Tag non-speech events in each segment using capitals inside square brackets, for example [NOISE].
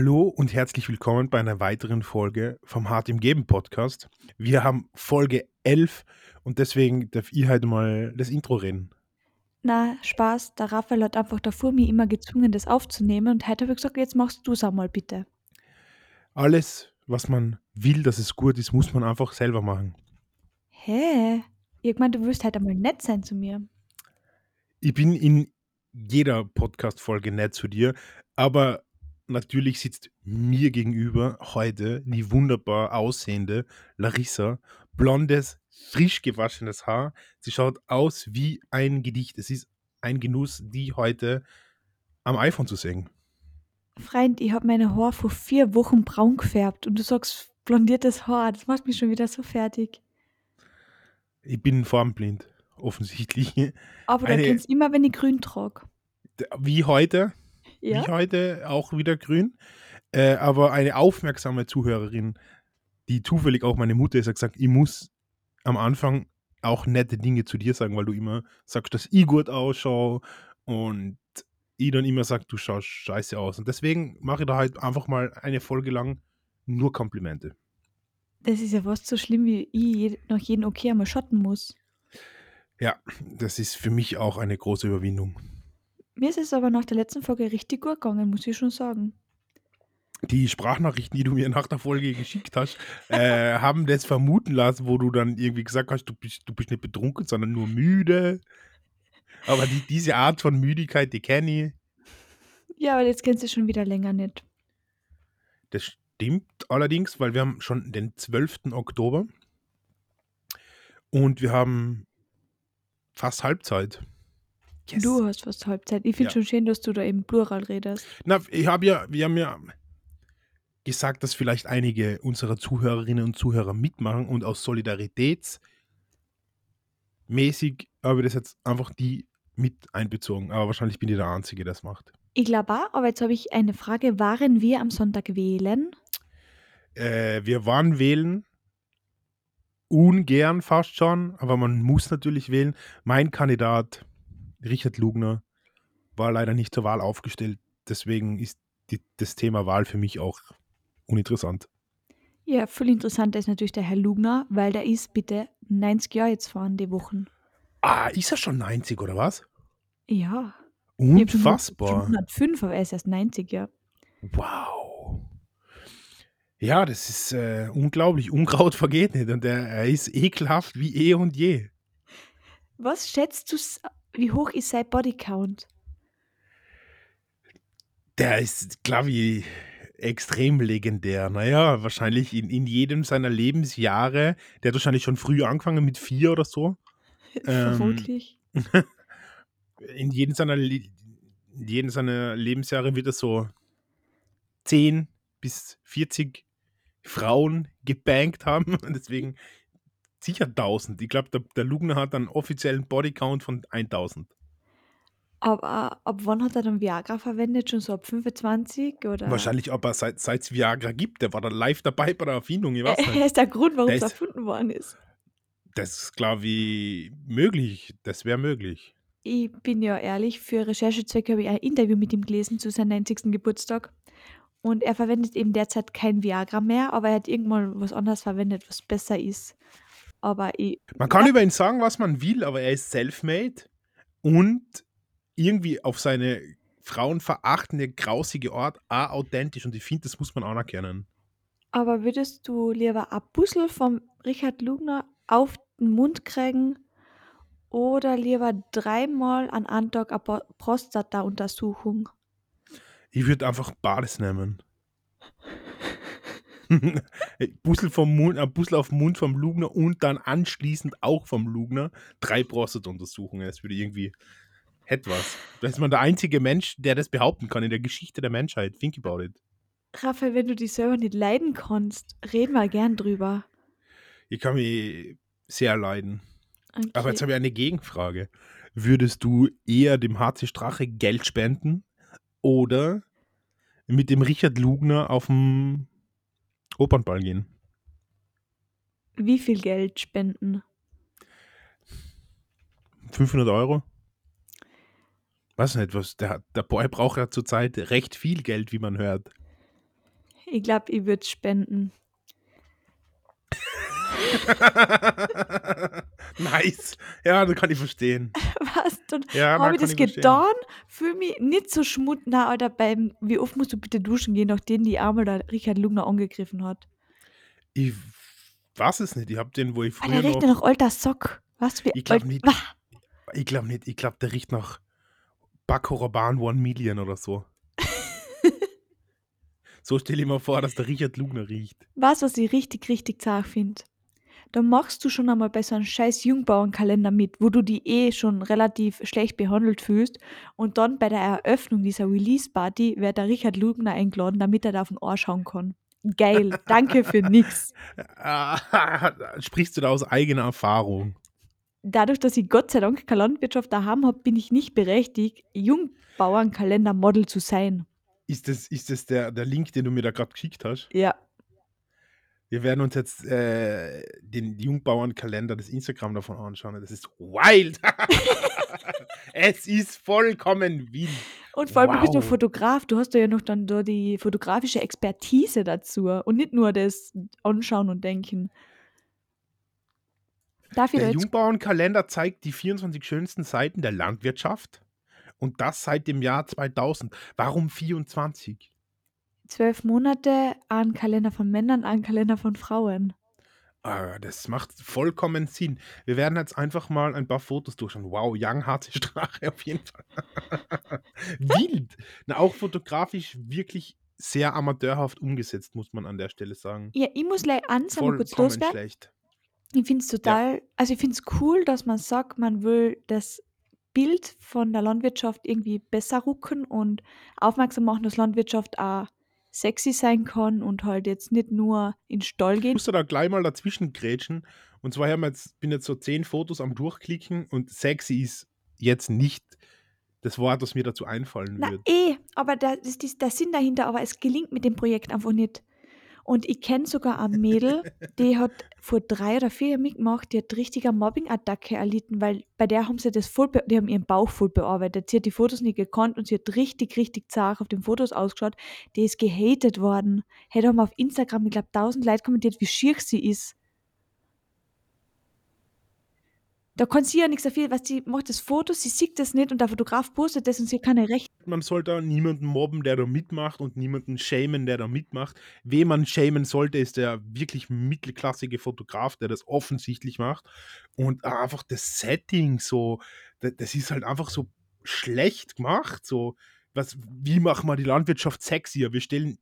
Hallo und herzlich willkommen bei einer weiteren Folge vom Hart im Geben Podcast. Wir haben Folge 11 und deswegen darf ich heute mal das Intro reden. Na, Spaß, der Raphael hat einfach davor mir immer gezwungen, das aufzunehmen und heute habe ich gesagt, jetzt machst du es einmal bitte. Alles, was man will, dass es gut ist, muss man einfach selber machen. Hä? Irgendwann, du wirst halt einmal nett sein zu mir. Ich bin in jeder Podcast-Folge nett zu dir, aber natürlich sitzt mir gegenüber heute die wunderbar aussehende Larissa. Blondes, frisch gewaschenes Haar. Sie schaut aus wie ein Gedicht. Es ist ein Genuss, die heute am iPhone zu sehen. Freund, ich habe meine Haare vor vier Wochen braun gefärbt und du sagst blondiertes Haar. Das macht mich schon wieder so fertig. Ich bin formblind, offensichtlich. Aber du Eine- kennst immer, wenn ich grün trage. Wie heute, Ja? wie heute auch wieder grün. Äh, aber eine aufmerksame Zuhörerin, die zufällig auch meine Mutter ist, hat gesagt, ich muss am Anfang auch nette Dinge zu dir sagen, weil du immer sagst, dass ich gut ausschaue und ich dann immer sage, du schaust scheiße aus. Und deswegen mache ich da halt einfach mal eine Folge lang nur Komplimente. Das ist ja fast so schlimm, wie ich nach jedem Okay einmal schotten muss. Ja, das ist für mich auch eine große Überwindung. Mir ist es aber nach der letzten Folge richtig gut gegangen, muss ich schon sagen. Die Sprachnachrichten, die du mir nach der Folge geschickt hast, äh, [LAUGHS] haben das vermuten lassen, wo du dann irgendwie gesagt hast, du bist, du bist nicht betrunken, sondern nur müde. Aber die, diese Art von Müdigkeit, die kenne ich. Ja, aber jetzt kennst du schon wieder länger nicht. Das stimmt allerdings, weil wir haben schon den 12. Oktober und wir haben fast Halbzeit. Yes. Du hast fast Halbzeit. Ich finde Ja. schon schön, dass du da im Plural redest. Na, ich habe ja, wir haben ja gesagt, dass vielleicht einige unserer Zuhörerinnen und Zuhörer mitmachen und aus Solidaritätsmäßig habe ich das jetzt einfach die mit einbezogen. Aber wahrscheinlich bin ich der Einzige, der das macht. Ich glaube auch, aber jetzt habe ich eine Frage. Waren wir am Sonntag wählen? Äh, wir waren wählen, ungern fast schon, aber man muss natürlich wählen. Mein Kandidat, Richard Lugner, war leider nicht zur Wahl aufgestellt. Deswegen ist die, das Thema Wahl für mich auch uninteressant. Ja, viel interessanter ist natürlich der Herr Lugner, weil der ist bitte 90 Jahre jetzt fahren die Wochen. Ah, ist er schon 90 oder was? Ja. Unfassbar. 105, aber er ist erst 90, ja. Wow. Ja, das ist äh, unglaublich. Unkraut vergeht nicht und er, er ist ekelhaft wie eh und je. Was schätzt du, wie hoch ist sein Bodycount? Der ist, glaube ich, extrem legendär. Naja, wahrscheinlich in, in jedem seiner Lebensjahre. Der hat wahrscheinlich schon früh angefangen mit vier oder so. [LAUGHS] Ähm, Vermutlich. [LAUGHS] In jedem seiner, Le in jedem seiner Lebensjahre wird er so 10 bis 40 Frauen gebankt haben. Und [LAUGHS] deswegen sicher 1000. Ich glaube, der, der Lugner hat einen offiziellen Bodycount von 1000. Aber ab wann hat er dann Viagra verwendet? Schon so ab 25? Oder? Wahrscheinlich, aber seit es Viagra gibt, der war da live dabei bei der Erfindung. Ich weiß Er [LAUGHS] nicht. ist der Grund, warum es erfunden worden ist. Das ist, glaube ich, möglich. Das wäre möglich. Ich bin ja ehrlich, für Recherchezwecke habe ich ein Interview mit ihm gelesen zu seinem 90. Geburtstag. Und er verwendet eben derzeit kein Viagra mehr, aber er hat irgendwann was anderes verwendet, was besser ist. Aber ich, Man kann über ihn sagen, was man will, aber er ist self-made und irgendwie auf seine frauenverachtende, grausige Art auch authentisch. Und ich finde, das muss man anerkennen. aber würdest du lieber ein Bussel vom Richard Lugner auf den Mund kriegen oder lieber dreimal an einem Tag eine Prostata-Untersuchung? Ich würde einfach Bades nehmen. [LAUGHS] Bussel, vom Mund, ein Bussel auf den Mund vom Lugner und dann anschließend auch vom Lugner drei Prostata-Untersuchungen. Das würde irgendwie etwas. Da ist man der einzige Mensch, der das behaupten kann in der Geschichte der Menschheit. Think about it. Raphael, wenn du dich selber nicht leiden kannst, red mal gern drüber. Ich kann mich sehr leiden. Okay. Aber jetzt habe ich eine Gegenfrage. Würdest du eher dem HC Strache Geld spenden oder mit dem Richard Lugner auf dem Opernball gehen? Wie viel Geld spenden? 500 Euro? Weiß nicht, was der, der Boy braucht ja zurzeit recht viel Geld, wie man hört. Ich glaube, ich würde spenden. [LAUGHS] [LAUGHS] nice. Ja, das kann ich verstehen. [LAUGHS] Was? Dann Ja, habe ich das ich getan, fühle mich nicht so schmut. Na, Alter, beim, wie oft musst du bitte duschen gehen, nachdem die einmal der Richard Lugner angegriffen hat? Ich weiß es nicht. Ich habe den, wo ich früher der riecht noch. nach alter Sock. Du, wie Ich glaube nicht. Ich glaube nicht. Ich glaube, der riecht nach Bakoraban One Million oder so. [LAUGHS] so stelle ich mir vor, dass der Richard Lugner riecht. Du, was ich richtig, richtig zart finde? Da machst du schon einmal bei so einem scheiß Jungbauernkalender mit, wo du die eh schon relativ schlecht behandelt fühlst. Und dann bei der Eröffnung dieser Release-Party wird der Richard Lugner eingeladen, damit er da auf den Ohr schauen kann. Geil, danke für [LAUGHS] nix. [LAUGHS] Sprichst du da aus eigener Erfahrung? Dadurch, dass ich Gott sei Dank keine Landwirtschaft daheim habe, bin ich nicht berechtigt, Jungbauernkalender-Model zu sein. Ist das, ist das der, der Link, den du mir da gerade geschickt hast? Ja, Wir werden uns jetzt äh, den Jungbauernkalender des Instagram davon anschauen. Das ist wild. [LAUGHS] es ist vollkommen wild. Und vor allem, du bist Wow. Fotograf, du hast ja noch dann da die fotografische Expertise dazu und nicht nur das Anschauen und Denken. Darf Der Jungbauernkalender zeigt die 24 schönsten Seiten der Landwirtschaft und das seit dem Jahr 2000. Warum 24? Zwölf Monate einen Kalender von Männern, einen Kalender von Frauen? Ah, das macht vollkommen Sinn. Wir werden jetzt einfach mal ein paar Fotos durchschauen. Wow, Young harte Strache auf jeden Fall. [LAUGHS] Wild. Na, auch fotografisch wirklich sehr amateurhaft umgesetzt, muss man an der Stelle sagen. Ja, ich muss gleich einmal kurz loswerden. schlecht. Ich finde es total, also ich finde es cool, dass man sagt, man will das Bild von der Landwirtschaft irgendwie besser rucken und aufmerksam machen, dass Landwirtschaft auch sexy sein kann und halt jetzt nicht nur in Stall Ich geht. musste da gleich mal dazwischen grätschen. Und zwar haben wir jetzt, bin jetzt so zehn Fotos am Durchklicken und sexy ist jetzt nicht das Wort, das mir dazu einfallen Na würde. eh, aber da ist dies- der Sinn dahinter, aber es gelingt mit dem Projekt einfach nicht. Und ich kenne sogar ein Mädel, die hat vor drei oder vier Jahren mitgemacht, die hat richtiger Mobbing-Attacke erlitten, weil bei der haben sie das voll, die haben ihren Bauch voll bearbeitet. Sie hat die Fotos nicht gekonnt und sie hat richtig, richtig zart auf den Fotos ausgeschaut. Die ist gehatet worden. Hey, da haben auf Instagram, ich glaube, tausend Leute kommentiert, wie schier sie ist. Da kann sie ja nichts dafür, was sie macht das Foto, sie sieht das nicht und der Fotograf postet das und sie hat keine Rechte. Man soll da niemanden mobben, der da mitmacht und niemanden shamen, der da mitmacht. Wen man shamen sollte, ist der wirklich mittelklassige Fotograf, der das offensichtlich macht. Und einfach das Setting so, da- das ist halt einfach so schlecht gemacht. So, was, wie machen wir die Landwirtschaft sexier? Wir stellen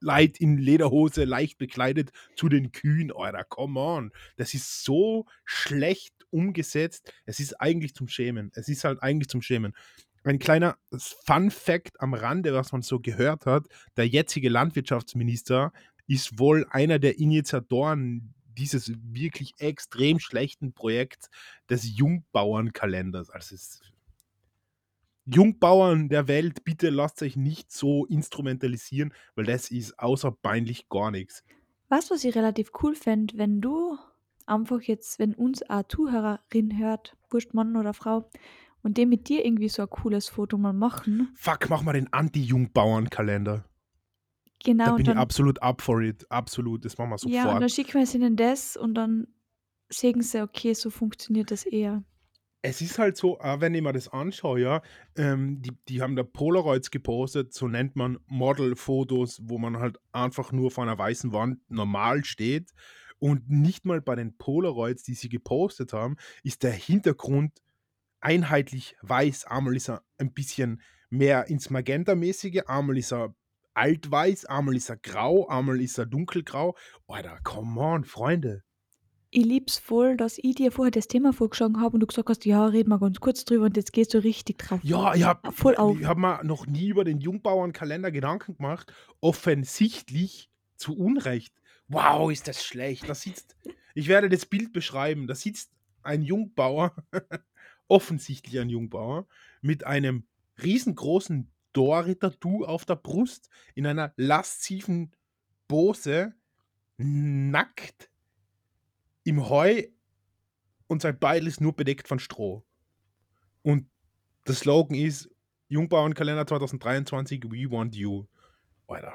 Leid in Lederhose, leicht bekleidet zu den Kühen, Alter, come on. Das ist so schlecht umgesetzt. Es ist eigentlich zum Schämen. Es ist halt eigentlich zum Schämen. Ein kleiner Fun Fact am Rande, was man so gehört hat: Der jetzige Landwirtschaftsminister ist wohl einer der Initiatoren dieses wirklich extrem schlechten Projekts des Jungbauernkalenders. Also es Jungbauern der Welt, bitte lasst euch nicht so instrumentalisieren, weil das ist außer peinlich gar nichts. Du, was ich relativ cool fände, wenn du einfach jetzt, wenn uns eine Zuhörerin hört, wurscht Mann oder Frau, und dem mit dir irgendwie so ein cooles Foto mal machen. Fuck, mach mal den Anti-Jungbauernkalender. Da Genau, bin und ich dann, absolut up for it. Absolut, das machen wir ja, und dann sofort. schicken wir es ihnen das und dann sehen sie, okay, so funktioniert das eher. Es ist halt so, wenn ich mir das anschaue, ja, ähm, die, die haben da Polaroids gepostet, so nennt man Model-Fotos, wo man halt einfach nur vor einer weißen Wand normal steht. Und nicht mal bei den Polaroids, die sie gepostet haben, ist der Hintergrund einheitlich weiß. Einmal ist er ein bisschen mehr ins Magenta-mäßige, einmal ist er altweiß, einmal ist er grau, einmal ist er dunkelgrau. Alter, come on, Freunde. Ich lieb's voll, dass ich dir vorher das Thema vorgeschlagen habe und du gesagt hast, ja, reden wir ganz kurz drüber und jetzt gehst du richtig drauf. Ja, ich habe Voll auf. ich hab mir noch nie über den Jungbauernkalender Gedanken gemacht. Offensichtlich zu Unrecht. Wow, ist das schlecht. Da sitzt, ich werde das Bild beschreiben. Da sitzt ein Jungbauer, [LAUGHS] offensichtlich ein Jungbauer, mit einem riesengroßen Dorri-Tattoo auf der Brust, in einer lasziven Pose, nackt, im Heu und sein Beil ist nur bedeckt von Stroh. Und der Slogan ist Jungbauernkalender 2023, we want you. Alter.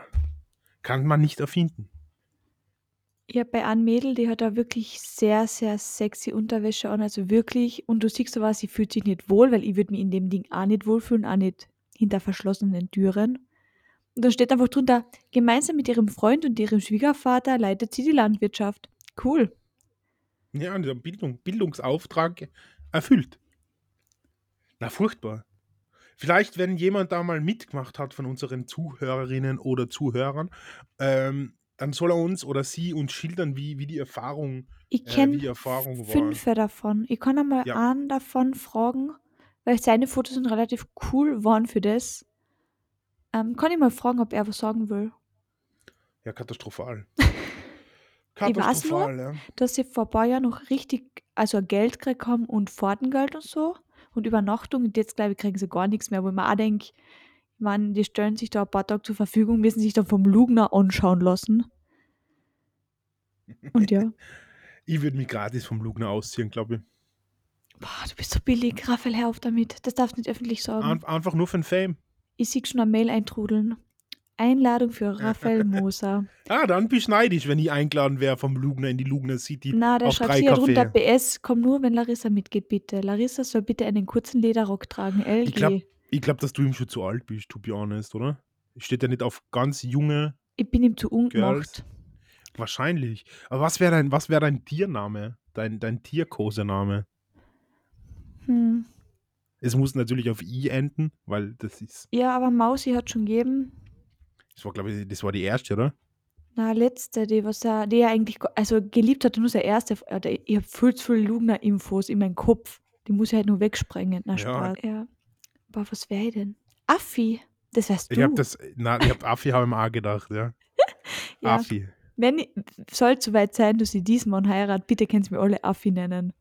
Kann man nicht erfinden. Ja, bei einem Mädel, die hat da wirklich sehr, sehr sexy Unterwäsche an, also wirklich. Und du siehst aber, sie fühlt sich nicht wohl, weil ich würde mich in dem Ding auch nicht wohlfühlen, auch nicht hinter verschlossenen Türen. Und da steht einfach drunter, gemeinsam mit ihrem Freund und ihrem Schwiegervater leitet sie die Landwirtschaft. Cool. Ja, dieser Bildung, Bildungsauftrag erfüllt. Na, furchtbar. Vielleicht, wenn jemand da mal mitgemacht hat von unseren Zuhörerinnen oder Zuhörern, ähm, dann soll er uns oder sie uns schildern, wie, wie die Erfahrung, Ich äh, wie kenne die Erfahrung war. fünf davon. Ich kann einmal Ja. einen davon fragen, weil seine Fotos sind relativ cool waren für das. Ähm, kann ich mal fragen, ob er was sagen will. Ja, katastrophal. [LAUGHS] Ich weiß nur, Katastrophal, ja. dass sie vor ein paar Jahren noch richtig, also Geld gekriegt haben und Fahrtengeld und so und Übernachtung. Und jetzt, glaube ich, kriegen sie gar nichts mehr, wo ich mir auch denke, ich meine, die stellen sich da ein paar Tage zur Verfügung, müssen sich dann vom Lugner anschauen lassen. Und ja, [LAUGHS] Ich würde mich gratis vom Lugner ausziehen, glaube ich. boah, du bist so billig, Raphael, hör auf damit. Das darfst du nicht öffentlich sagen. Ein, einfach nur für den Fame. Ich sehe schon eine Mail eintrudeln. Einladung für Raphael [LAUGHS] Moser. Ah, dann bist du neidisch, wenn ich eingeladen wäre vom Lugner in die Lugner City Na, auf schreibt ja drunter. PS, komm nur, wenn Larissa mitgeht, bitte. Larissa soll bitte einen kurzen Lederrock tragen, LG. Ich glaube, glaub, dass du ihm schon zu alt bist, to be honest, oder? Steht ja nicht auf ganz junge, ich bin ihm zu Girls. Wahrscheinlich. Aber was wäre dein, was wär dein Tiername? Dein, dein Tierkosename? Hm. Es muss natürlich auf I enden, weil das ist, Ja, aber Mausi hat schon gegeben. das war, glaube ich, das war die erste, oder? Na, letzte, die was er, die er eigentlich, also geliebt hat, nur der erste. äh, Ich habe viel zu viele Lugner-Infos in meinem Kopf. Die muss ich halt nur wegsprengen. Na, Ja. Spaß. Ja. Aber was wäre ich denn? Affi. Das wärst du. Ich habe das, na, ich habe Affi habe ich auch gedacht, ja. [LAUGHS] ja. Affi. Wenn ich, soll es soweit sein, dass ich diesen Mann heirat, bitte kannst du mir alle Affi nennen.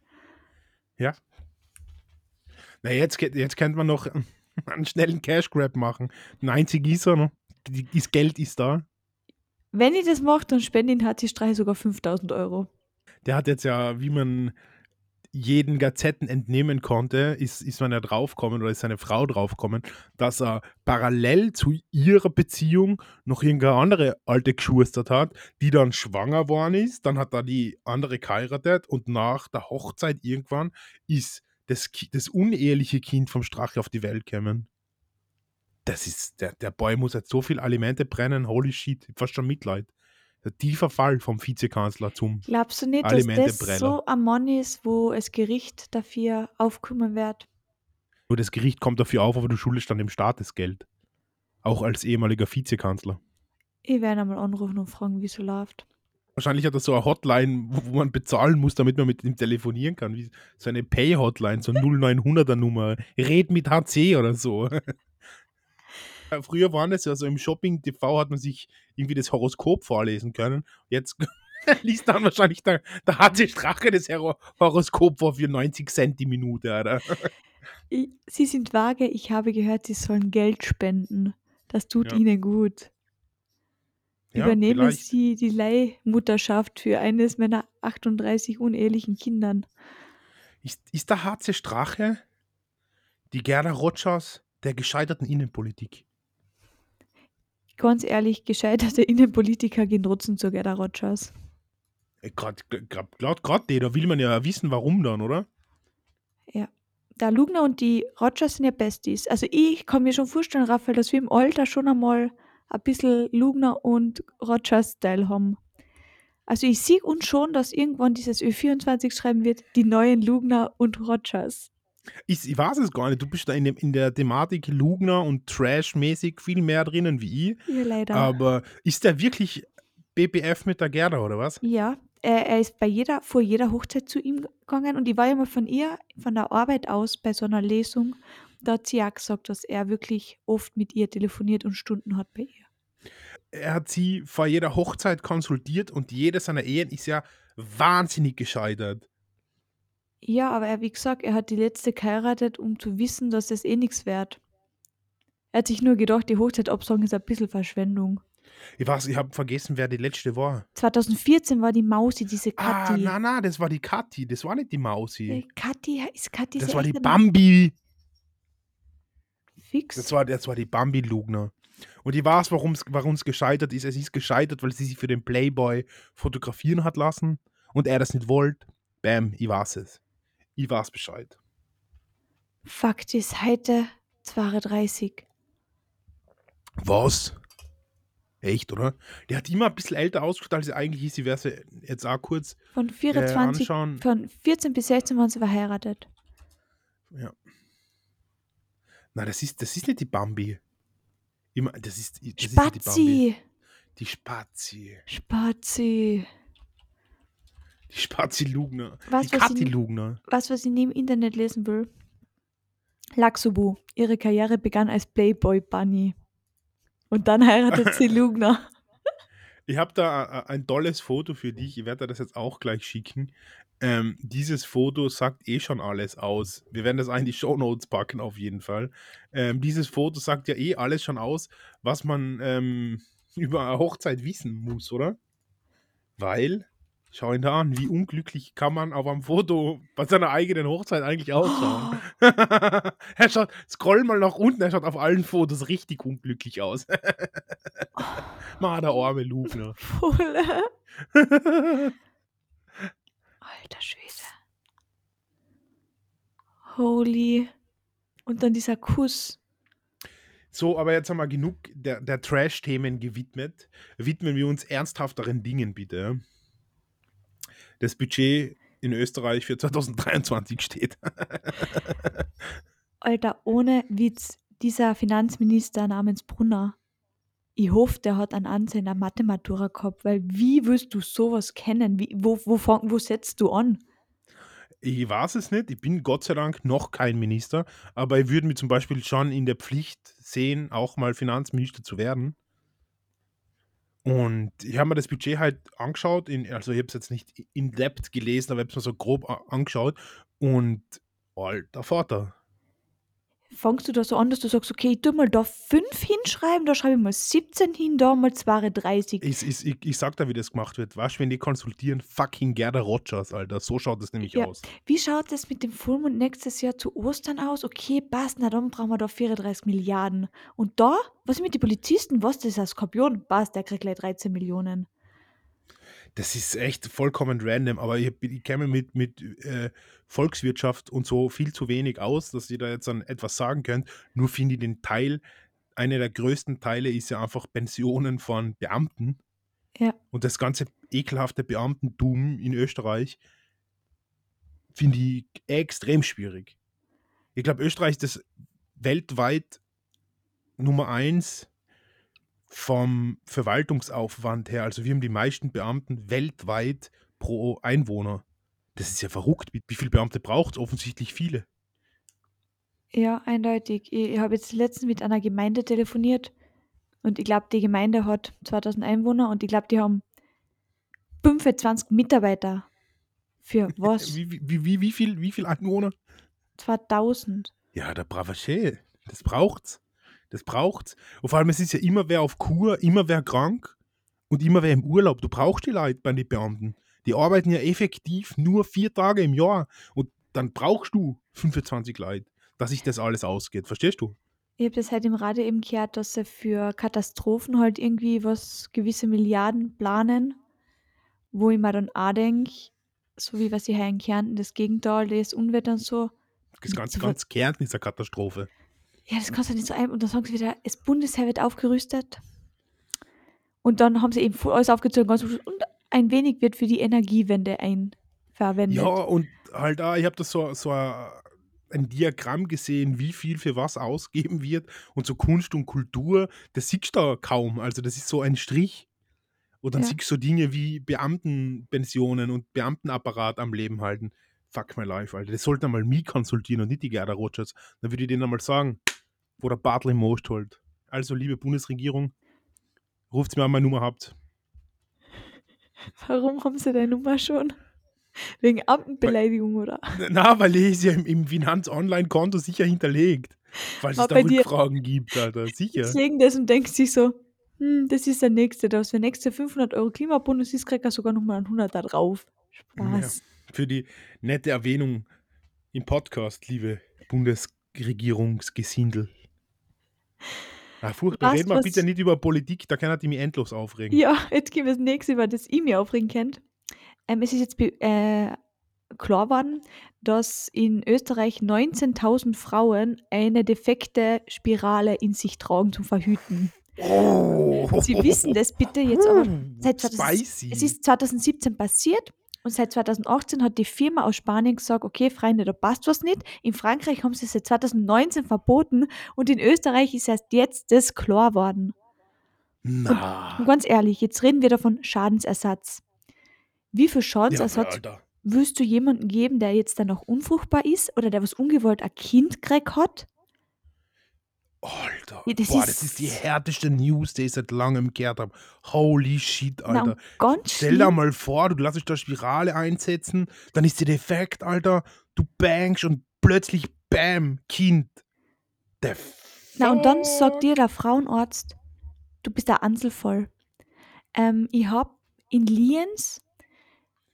Na, jetzt, jetzt könnte man noch [LAUGHS] einen schnellen Cash Grab machen. 90 ist er? Die- Das Geld ist da. Wenn ich das mache, dann spende ihn HC Streich sogar 5000 Euro. Der hat jetzt ja, wie man jeden Gazetten entnehmen konnte, ist, ist man ja draufgekommen oder ist seine Frau draufgekommen, dass er parallel zu ihrer Beziehung noch irgendeine andere alte geschustert hat, die dann schwanger worden ist. Dann hat er die andere geheiratet und nach der Hochzeit irgendwann ist das, das uneheliche Kind vom Strache auf die Welt gekommen. Das ist, der, der Boy muss jetzt so viel Alimente brennen, holy shit, fast schon Mitleid. Der tiefer Fall vom Vizekanzler zum Glaubst du nicht, dass das so ein Mann ist, wo das Gericht dafür aufkommen wird? Nur das Gericht kommt dafür auf, aber du schuldest dann dem Staat das Geld. Auch als ehemaliger Vizekanzler. Ich werde einmal anrufen und fragen, wie es so läuft. Wahrscheinlich hat er so eine Hotline, wo, man bezahlen muss, damit man mit ihm telefonieren kann. Wie so eine Pay-Hotline, so 0900er [LAUGHS] Nummer. Red mit HC oder so. Früher waren das ja so im Shopping-TV, hat man sich irgendwie das Horoskop vorlesen können. Jetzt [LAUGHS] liest dann wahrscheinlich der, der HC Strache das Horoskop vor für 90 Cent die Minute, oder? Sie sind vage, ich habe gehört, sie sollen Geld spenden. Das tut Ja. ihnen gut. Ja, Übernehmen vielleicht. sie die Leihmutterschaft für eines meiner 38 unehelichen Kindern. Ist, ist der HC Strache die Gerda Rogers der gescheiterten Innenpolitik? Ganz ehrlich, gescheiterte [LAUGHS] Innenpolitiker gehen trotzdem zu Gerda Rogers. Gerade grad die, da will man ja wissen, warum dann, oder? Der Lugner und die Rogers sind ja Besties. Also ich kann mir schon vorstellen, Raphael, dass wir im Alter schon einmal ein bisschen Lugner und Rogers-Style haben. Also ich sehe uns schon, dass irgendwann dieses Ö24 schreiben wird, die neuen Lugner und Rogers. Ich, ich weiß es gar nicht. Du bist da in, dem, in der Thematik Lugner und Trash-mäßig viel mehr drinnen wie ich. Ja, leider. Aber ist der wirklich BBF mit der Gerda, oder was? Ja, er, er ist bei jeder, vor jeder Hochzeit zu ihm gegangen und ich war ja mal von ihr, von der Arbeit aus bei so einer Lesung. Da hat sie auch gesagt, dass er wirklich oft mit ihr telefoniert und Stunden hat bei ihr. Er hat sie vor jeder Hochzeit konsultiert und jede seiner Ehen ist ja wahnsinnig gescheitert. Ja, aber er, wie gesagt, er hat die letzte geheiratet, um zu wissen, dass es eh nichts wert. Er hat sich nur gedacht, die Hochzeit absagen ist ein bisschen Verschwendung. Ich weiß, ich habe vergessen, wer die letzte war. 2014 war die Mausi, diese Ah, Kathi. na, na, das war die Kathi, das war nicht die Mausi. Kathi, ist Kathi Das war die Bambi. Fix. Das war, das war die Bambi-Lugner. Und ich weiß, warum es gescheitert ist. Es ist gescheitert, weil sie sich für den Playboy fotografieren hat lassen und er das nicht wollte. Bam, ich weiß es. Ich weiß Bescheid. Fakt ist heute 32. Was? Echt, oder? Der hat immer ein bisschen älter ausgeschaut, als sie eigentlich ist. Sie wäre jetzt auch kurz Von 24, äh, anschauen. von 14 bis 16 waren sie verheiratet. Ja. Nein, das ist, das ist nicht die Bambi. Immer, das ist, das ist nicht die Bambi. Spazi! Die Spazi. Spazi. Die Spazi Lugner. Was, die was Kathi sie- Lugner. Was, was ich nie im Internet lesen will. Laxubu. Ihre Karriere begann als Playboy Bunny. Und dann heiratet sie [LAUGHS] Lugner. Ich habe da a- a- ein tolles Foto für dich. Ich werde dir das jetzt auch gleich schicken. Ähm, dieses Foto sagt eh schon alles aus. Wir werden das die Show Notes packen, auf jeden Fall. Ähm, dieses Foto sagt ja eh alles schon aus, was man ähm, [LAUGHS] über eine Hochzeit wissen muss, oder? Weil, schau ihn da an, wie unglücklich kann man auf einem Foto bei seiner eigenen Hochzeit eigentlich ausschauen. [GASPS] [LAUGHS] er schaut, scroll mal nach unten, er schaut auf allen Fotos richtig unglücklich aus. [LAUGHS] Ma, der arme Lugner. [LAUGHS] Alter Schwede. Holy. Und dann dieser Kuss. So, aber jetzt haben wir genug der, der Trash-Themen gewidmet. Widmen wir uns ernsthafteren Dingen, bitte. Das Budget in Österreich für 2023 steht. [LAUGHS] Alter, ohne Witz, dieser Finanzminister namens Brunner. Ich hoffe, der hat einen Ansehen der Mathematura gehabt, weil wie willst du sowas kennen? Wie, wo, wo, fang, wo setzt du an? Ich weiß es nicht. Ich bin Gott sei Dank noch kein Minister, aber ich würde mich zum Beispiel schon in der Pflicht sehen, auch mal Finanzminister zu werden. Und ich habe mir das Budget halt angeschaut, in, also ich habe es jetzt nicht in depth gelesen, aber ich habe es mir so grob angeschaut und alter Vater. Fangst du da so an, dass du sagst, okay, ich tu mal da 5 hinschreiben, da schreibe ich mal 17 hin, da mal 32. Ich, ich, ich, ich sag da, wie das gemacht wird. Weißt wenn die konsultieren, fucking Gerda Rogers, Alter. So schaut das nämlich Ja. aus. Wie schaut es mit dem Vollmond nächstes Jahr zu Ostern aus? Okay, passt, na dann brauchen wir da 34 Milliarden. Und da, was ist mit den Polizisten? Was, das ist ein Skorpion? Passt, der kriegt gleich 13 Millionen. Das ist echt vollkommen random, aber ich, ich kenne mit, mit äh, Volkswirtschaft und so viel zu wenig aus, dass ihr da jetzt dann etwas sagen könnt. Nur finde ich den Teil, einer der größten Teile ist ja einfach Pensionen von Beamten. Ja. Und das ganze ekelhafte Beamtentum in Österreich finde ich extrem schwierig. Ich glaube, Österreich ist das weltweit Nummer eins vom Verwaltungsaufwand her. Also wir haben die meisten Beamten weltweit pro Einwohner. Das ist ja verrückt. Wie, viele Beamte braucht es? Offensichtlich viele. Ja, eindeutig. Ich, ich habe jetzt letztens mit einer Gemeinde telefoniert und ich glaube, die Gemeinde hat 2000 Einwohner und ich glaube, die haben 25 Mitarbeiter. Für [LAUGHS] was? Wie, wie, wie, wie, viel, wie viel Einwohner? 2000. Ja, der Bravaché. Das braucht's. Das braucht's. Und vor allem, es ist ja immer wer auf Kur, immer wer krank und immer wer im Urlaub. Du brauchst die Leute bei den Beamten. Die arbeiten ja effektiv nur vier Tage im Jahr. Und dann brauchst du 25 Leute, dass sich das alles ausgeht. Verstehst du? Ich habe das halt im Radio eben gehört, dass sie für Katastrophen halt irgendwie was gewisse Milliarden planen, wo ich mir dann auch denke, so wie was ich hier in Kärnten, das Gegenteil, das Unwetter und so, Das ganze, Ver- ganz Kärnten ist eine Katastrophe. Ja, das kannst du nicht so ein. Und dann sagen sie wieder, das Bundesheer wird aufgerüstet. Und dann haben sie eben voll alles aufgezogen Schluss. und ein wenig wird für die Energiewende einverwendet. Ja, und halt auch, ich habe das so, so ein, ein Diagramm gesehen, wie viel für was ausgeben wird. Und so Kunst und Kultur, das siehst du da kaum. Also das ist so ein Strich. Und dann Ja. siehst du so Dinge wie Beamtenpensionen und Beamtenapparat am Leben halten. Fuck my life, Alter. Das sollten einmal mich konsultieren und nicht die Gerda Rogers. Dann würde ich denen einmal sagen, wo der Bartel im Most holt. Also, liebe Bundesregierung, ruft mir an, meine Nummer habt. Warum haben sie deine Nummer schon? Wegen Amtenbeleidigung, oder? Na, weil ich ist ja im, im Finanz-Online-Konto sicher hinterlegt. Falls es da Rückfragen gibt, Alter. Sicher. Jetzt legen das und denkst sich so, hm, das ist der nächste, das der nächste 500 Euro Klimabonus ist, kriegt er sogar nochmal einen 100 da drauf. Spaß. Für die nette Erwähnung im Podcast, liebe Bundesregierungsgesindel. Ah, furchtbar. Reden wir was- bitte nicht über Politik, da kann ich mich endlos aufregen. Ja, jetzt gehen wir das nächste, über das ich mich aufregen kennt. Ähm, es ist jetzt äh, klar worden, dass in Österreich 19.000 Frauen eine defekte Spirale in sich tragen zum Verhüten. Oh. Sie wissen das bitte jetzt aber Uh, seit 2000 Spicy. Es ist 2017 passiert und seit 2018 hat die Firma aus Spanien gesagt, okay, Freunde, da passt was nicht. In Frankreich haben sie es seit 2019 verboten und in Österreich ist erst jetzt das klar worden. Und Na. ganz ehrlich, jetzt reden wir davon Schadensersatz. Wie viel Ja, Schadensersatz Alter. willst du jemandem geben, der jetzt dann noch unfruchtbar ist oder der was ungewollt ein Kind gekriegt hat? Alter. Ja, das Boah, ist- das ist die härteste News, die ich seit langem gehört habe. Holy shit, Na, Alter. ganz Stell dir mal vor, du lässt dich da Spirale einsetzen, dann ist sie defekt, Alter. Du bangst und plötzlich, bam, Kind. Der Na, und dann sagt dir der Frauenarzt, du bist ein Ansel voll. Ähm, ich habe in Lienz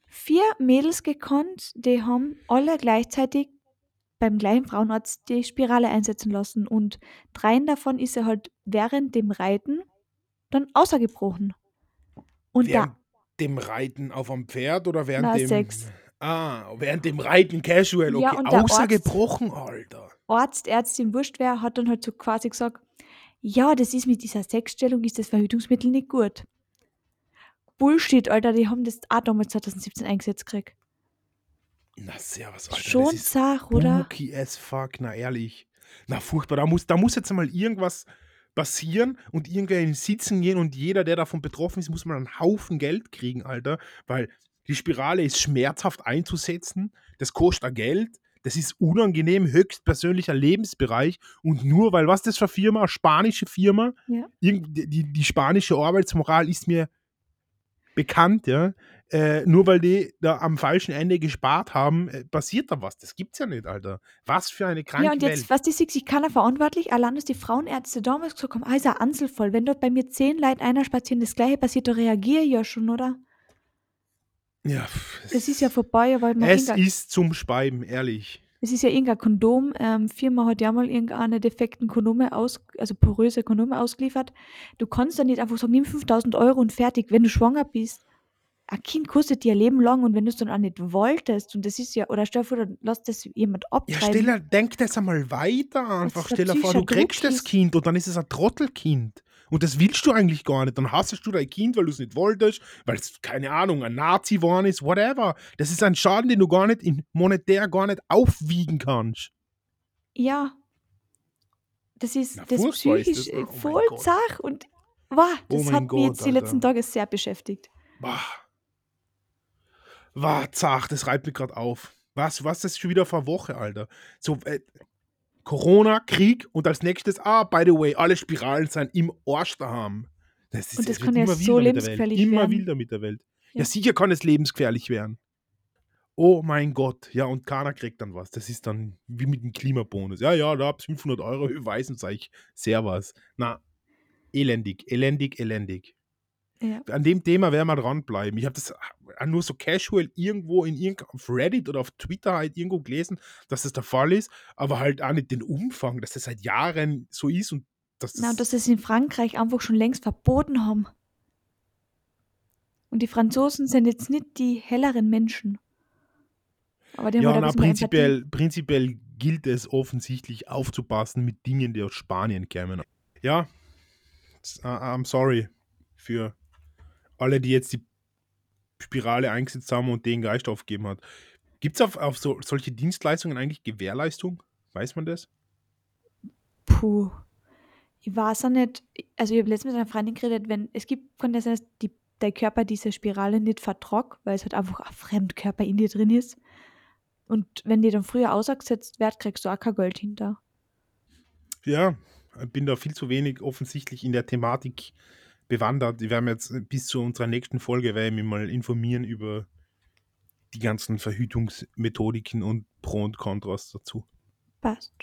vier Mädels gekannt, die haben alle gleichzeitig beim gleichen Frauenarzt die Spirale einsetzen lassen und dreien davon ist er halt während dem Reiten dann außergebrochen. Und Während dem Reiten auf einem Pferd oder während Na, dem. Sex. Ah, während dem Reiten casual, okay. Ja, Außergebrochen, Alter. Arzt, Ärztin, wurscht wer, hat dann halt so quasi gesagt, ja, das ist mit dieser Sexstellung, ist das Verhütungsmittel nicht gut. Bullshit, Alter, die haben das auch damals 2017 eingesetzt gekriegt. Na, servus, Alter. Schon das ist Sach, oder? spooky as fuck, na ehrlich. Na, furchtbar. Da muss, da muss jetzt mal irgendwas passieren und irgendwer in Sitzen gehen und jeder, der davon betroffen ist, muss mal einen Haufen Geld kriegen, Alter. Weil die Spirale ist schmerzhaft einzusetzen. Das kostet Geld. Das ist unangenehm, höchstpersönlicher Lebensbereich. Und nur weil, was das für eine Firma? Spanische Firma? Ja. Die, die, die spanische Arbeitsmoral ist mir bekannt, ja. Äh, nur weil die da am falschen Ende gespart haben, äh, passiert da was. Das gibt's ja nicht, Alter. Was für eine kranke Ja, und jetzt, Welt. was die sich, sich keiner verantwortlich, allein dass die Frauenärzte damals gesagt haben, ah, ist ein Ansel voll. Wenn dort bei mir zehn Leute einer spazieren, das gleiche passiert, da reagiere ich ja schon, oder? Ja, Das ist ja vorbei, aber man es ist zum Speiben, ehrlich. Es ist ja irgendein Kondom. Ähm, Firma hat ja mal irgendeine defekten Kondome aus, also poröse Kondome ausgeliefert. Du kannst da nicht einfach sagen, nimm 5000 Euro und fertig, wenn du schwanger bist. Ein Kind kostet dir ein Leben lang und wenn du es dann auch nicht wolltest, und das ist ja, oder stell dir vor, dann lass das jemand Ja, abtreiben. stell dir, denk das einmal weiter einfach. Stell dir vor, du kriegst das. Kind und dann ist es ein Trottelkind. Und das willst du eigentlich gar nicht. Dann hassest du dein Kind, weil du es nicht wolltest, weil es, keine Ahnung, ein Nazi geworden ist, whatever. Das ist ein Schaden, den du gar nicht in monetär gar nicht aufwiegen kannst. Ja. Das ist Na, das furchtbar ist psychisch das, äh? Oh mein voll zach und wow, Oh das mein hat mich Gott, jetzt die letzten. Tage sehr beschäftigt. Bah. Wah, zach, das reibt mich gerade auf. Was, was ist schon wieder vor Woche, Alter? So, äh, Corona, Krieg und als nächstes, ah, by the way, alle Spiralen sind im Arsch daheim. Das ist, Und das es kann ja immer so wilder mit der Welt. lebensgefährlich Immer werden. wilder mit der Welt. Ja. Ja. sicher kann es lebensgefährlich werden. Oh mein Gott. Ja, und keiner kriegt dann was. Das ist dann wie mit dem Klimabonus. Ja, ja, da habt 500 Euro überweisen, sag ich, servus. Na, elendig, elendig, elendig Ja. an dem Thema werden wir dranbleiben. Ich habe das auch nur so casual irgendwo in irgend auf Reddit oder auf Twitter halt irgendwo gelesen, dass das der Fall ist, aber halt auch nicht den Umfang, dass das seit Jahren so ist und dass das, Na, und dass es in Frankreich einfach schon längst verboten haben. Und die Franzosen sind jetzt nicht die helleren Menschen. Aber die haben ja, halt na, prinzipiell, prinzipiell gilt es offensichtlich aufzupassen mit Dingen, die aus Spanien kämen. Ja, s- uh, I'm sorry für alle, die jetzt die Spirale eingesetzt haben und den Geist aufgegeben hat. Gibt es auf, auf so, solche Dienstleistungen eigentlich Gewährleistung? Weiß man das? Puh. Ich weiß auch nicht. Also, ich habe letztens mit einer Freundin geredet, wenn es gibt, kann ja sein, dass die, der Körper diese Spirale nicht vertragt, weil es halt einfach ein Fremdkörper in dir drin ist. Und wenn die dann früher ausgesetzt wird, kriegst du auch kein Geld hinter. Ja, ich bin da viel zu wenig offensichtlich in der Thematik bewandert. Wir werden jetzt bis zu unserer nächsten Folge werde ich mich mal informieren über die ganzen Verhütungsmethodiken und Pro und Kontras dazu. Passt.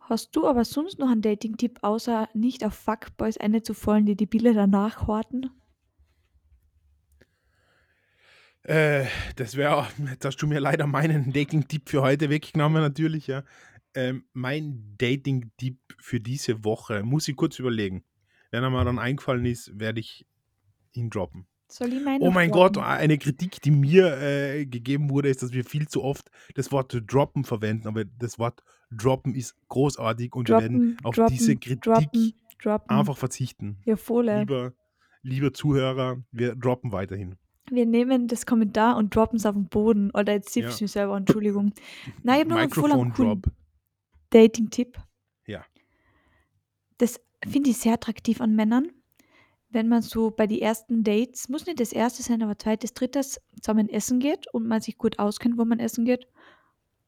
Hast du aber sonst noch einen Dating-Tipp, außer nicht auf Fuckboys eine zu fallen, die die Bilder danach horten? Äh, das wäre, jetzt hast du mir leider meinen Dating-Tipp für heute weggenommen, natürlich, ja. ähm, mein Dating-Tipp für diese Woche, muss ich kurz überlegen. Wenn er mir dann eingefallen ist, werde ich ihn droppen. Soll ich meinen Oh mein Gott, droppen? eine Kritik, die mir äh, gegeben wurde, ist, dass wir viel zu oft das Wort droppen verwenden, aber das Wort droppen ist großartig und wir werden Droppen, auf droppen, diese Kritik droppen, droppen. einfach verzichten. Ja, voll. Lieber, lieber Zuhörer, wir droppen weiterhin. Wir nehmen das Kommentar und droppen es auf den Boden. Oder jetzt Ja. siehst du mir selber, Entschuldigung. Nein, ich habe noch einen. Dating-Tipp. Ja. Das finde ich sehr attraktiv an Männern. Wenn man so bei den ersten Dates, muss nicht das erste sein, aber zweites, drittes, zusammen essen geht und man sich gut auskennt, wo man essen geht.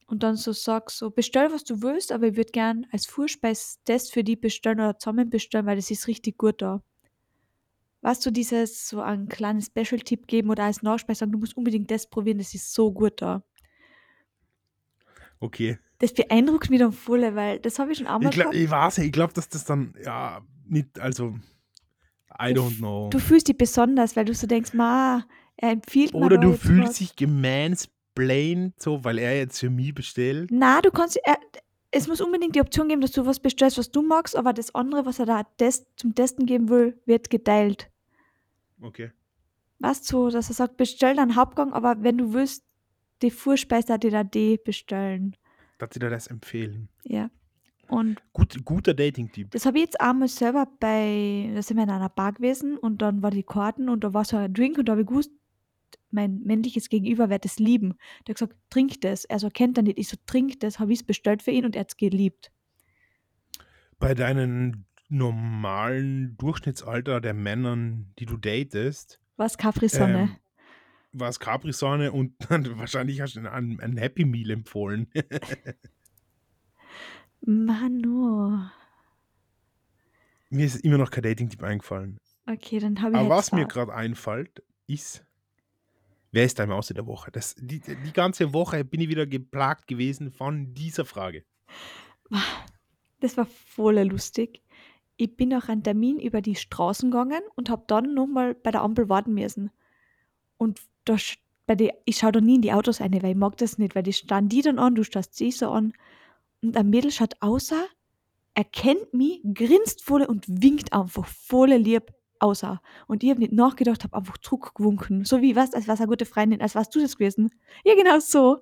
Und dann so sagt, so bestell, was du willst, aber ich würde gern als Vorspeis das für die bestellen oder zusammen bestellen, weil das ist richtig gut da. Weißt du, dieses so ein kleines Special-Tipp geben oder als Nachspeis sagen, du musst unbedingt das probieren, das ist so gut da. Okay. Das beeindruckt mich dann voll, weil das habe ich schon einmal Ich, glaub, gehabt. ich weiß nicht, ich glaube, dass das dann, ja, nicht, also, I don't know. Du fühlst dich besonders, weil du so denkst, ma, er empfiehlt mir Oder du fühlst was. dich gemansplained, so, weil er jetzt für mich bestellt. Na, du kannst, er, es muss unbedingt die Option geben, dass du was bestellst, was du magst, aber das andere, was er da test, zum Testen geben will, wird geteilt. Okay. Weißt du, dass er sagt, bestell einen Hauptgang, aber wenn du willst, die Vorspeise, die da die bestellen. Darf ich dir das empfehlen? Ja. Und Gut, guter Dating-Tipp. das habe ich jetzt einmal selber bei, da sind wir in einer Bar gewesen und dann war die Karten und da war so ein Drink und da habe ich gewusst, mein männliches Gegenüber wird es lieben. Der hat gesagt, trink das. Er so, kennt er nicht. Ich so, trink das, habe ich es bestellt für ihn und er hat es geliebt. Bei deinen normalen Durchschnittsalter der Männern, die du datest, Was Capri-Sonne. ähm, war es Capri-Sonne und [LAUGHS] dann wahrscheinlich hast du ein, ein Happy Meal empfohlen. [LAUGHS] Manu. mir ist immer noch kein Dating-Tipp eingefallen. Okay, dann habe ich Aber was mir was. gerade einfällt, ist, wer ist dein Maus der Woche? Das, die, die ganze Woche bin ich wieder geplagt gewesen von dieser Frage. Das war voll lustig. Ich bin nach einem Termin über die Straßen gegangen und habe dann nochmal bei der Ampel warten müssen. Und da, bei die, ich schaue da nie in die Autos rein, weil ich mag das nicht, weil die starren die dann an, du starrst sie so an. Und ein Mädel schaut außer, erkennt mich, grinst voll und winkt einfach voll lieb außer. Und ich habe nicht nachgedacht, habe einfach zurückgewunken. So wie, was, als wär's eine gute Freundin, als warst du das gewesen. Ja, genau so.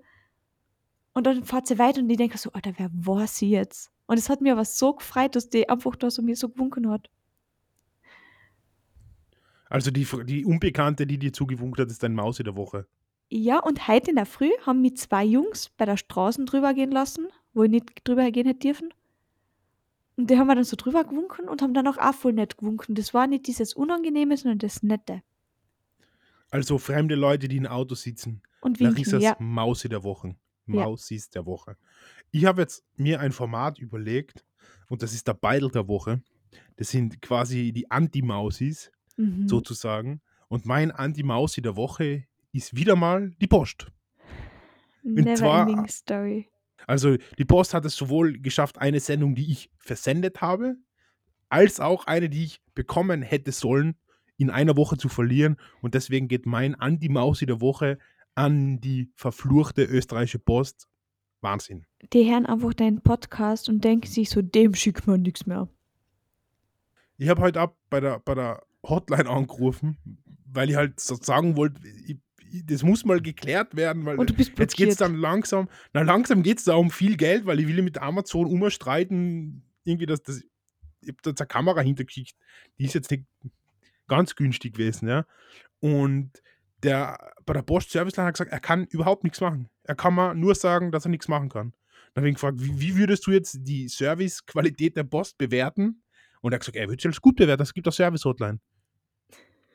Und dann fährt sie weiter und ich denke so, Alter, wer war sie jetzt? Und es hat mir aber so gefreut, dass die einfach da so mir so gewunken hat. Also die, die Unbekannte, die dir zugewunken hat, ist dein Maus der Woche. Ja, und heute in der Früh haben mich zwei Jungs bei der Straße drüber gehen lassen, wo ich nicht drüber gehen hätte dürfen. Und die haben mir dann so drüber gewunken und haben dann auch, auch voll nett gewunken. Das war nicht dieses Unangenehme, sondern das Nette. Also fremde Leute, die im Auto sitzen. Und winken, Larissas ja. Mausi der Woche. Ja. Mausis der Woche. Ich habe jetzt mir ein Format überlegt und das ist der Beidel der Woche. Das sind quasi die Anti-Mausis Mhm. sozusagen. Und mein Anti-Mausi der Woche ist wieder mal die Post. Never zwar- ending story. Also die Post hat es sowohl geschafft, eine Sendung, die ich versendet habe, als auch eine, die ich bekommen hätte sollen, in einer Woche zu verlieren. Und deswegen geht mein Anti-Mausi der Woche an die verfluchte österreichische Post. Wahnsinn. Die hören einfach deinen Podcast und denken sich so, dem schickt man nichts mehr. Ich habe heute ab bei der, bei der Hotline angerufen, weil ich halt sagen wollte, ich, das muss mal geklärt werden, weil jetzt geht es dann langsam, na langsam geht es da um viel Geld, weil ich will mit Amazon umstreiten, irgendwie das, das ich habe da jetzt eine Kamera hintergeschickt, die ist jetzt nicht ganz günstig gewesen, ja. Und der bei der Post Serviceline hat gesagt, er kann überhaupt nichts machen. Er kann mir nur sagen, dass er nichts machen kann. Dann habe ich gefragt, wie, wie würdest du jetzt die Servicequalität der Post bewerten? Und er hat gesagt, er würde es gut bewerten, es gibt eine Service-Hotline.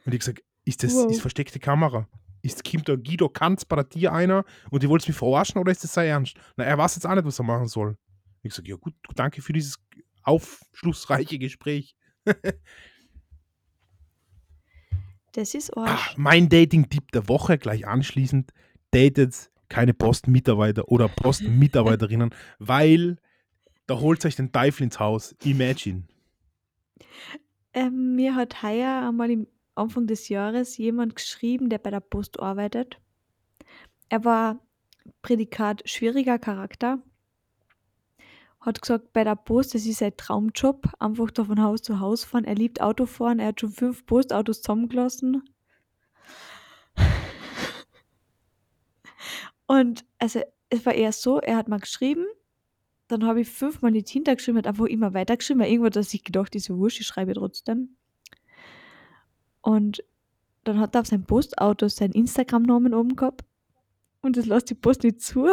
Und ich gesagt, ist das Wow. ist versteckte Kamera? Ist, kommt da Guido Kanz bei dir einer und die wollt mich verarschen oder ist das sein Ernst? Na, er weiß jetzt auch nicht, was er machen soll. Ich sage, ja gut, danke für dieses aufschlussreiche Gespräch. [LAUGHS] Das ist Ah, Arsch. mein Dating-Tipp der Woche gleich anschließend, datet keine Postmitarbeiter oder Postmitarbeiterinnen, [LAUGHS] weil da holt euch den Teufel ins Haus. Imagine. Ähm, mir hat heuer einmal im Anfang des Jahres jemand geschrieben, der bei der Post arbeitet. Er war Prädikat schwieriger Charakter. hat gesagt, bei der Post, das ist sein Traumjob, einfach da von Haus zu Haus fahren. Er liebt Autofahren, er hat schon fünf Postautos zusammengelassen. Und also es war eher so, er hat mal geschrieben, dann habe ich fünfmal nicht hintergeschrieben, hat einfach immer weitergeschrieben, weil irgendwo hat er sich gedacht, diese Wurscht, ich schreibe trotzdem. Und dann hat er auf seinem Postauto seinen Instagram-Namen oben gehabt und das lässt die Post nicht zu.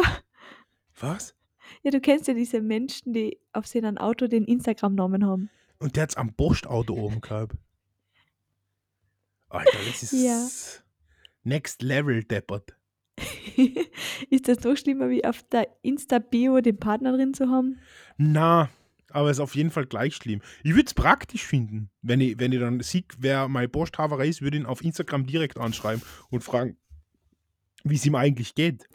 Was? Ja, du kennst ja diese Menschen, die auf seinem Auto den Instagram-Namen haben. Und der hat's am Postauto oben gehabt. Alter, das ist Ja. Next Level deppert. [LAUGHS] ist das so schlimmer, wie auf der Insta-Bio den Partner drin zu haben? Na, aber es ist auf jeden Fall gleich schlimm. Ich würde es praktisch finden, wenn ich, wenn ich dann sehe, wer mein Posthaber ist, würde ihn auf Instagram direkt anschreiben und fragen, wie es ihm eigentlich geht.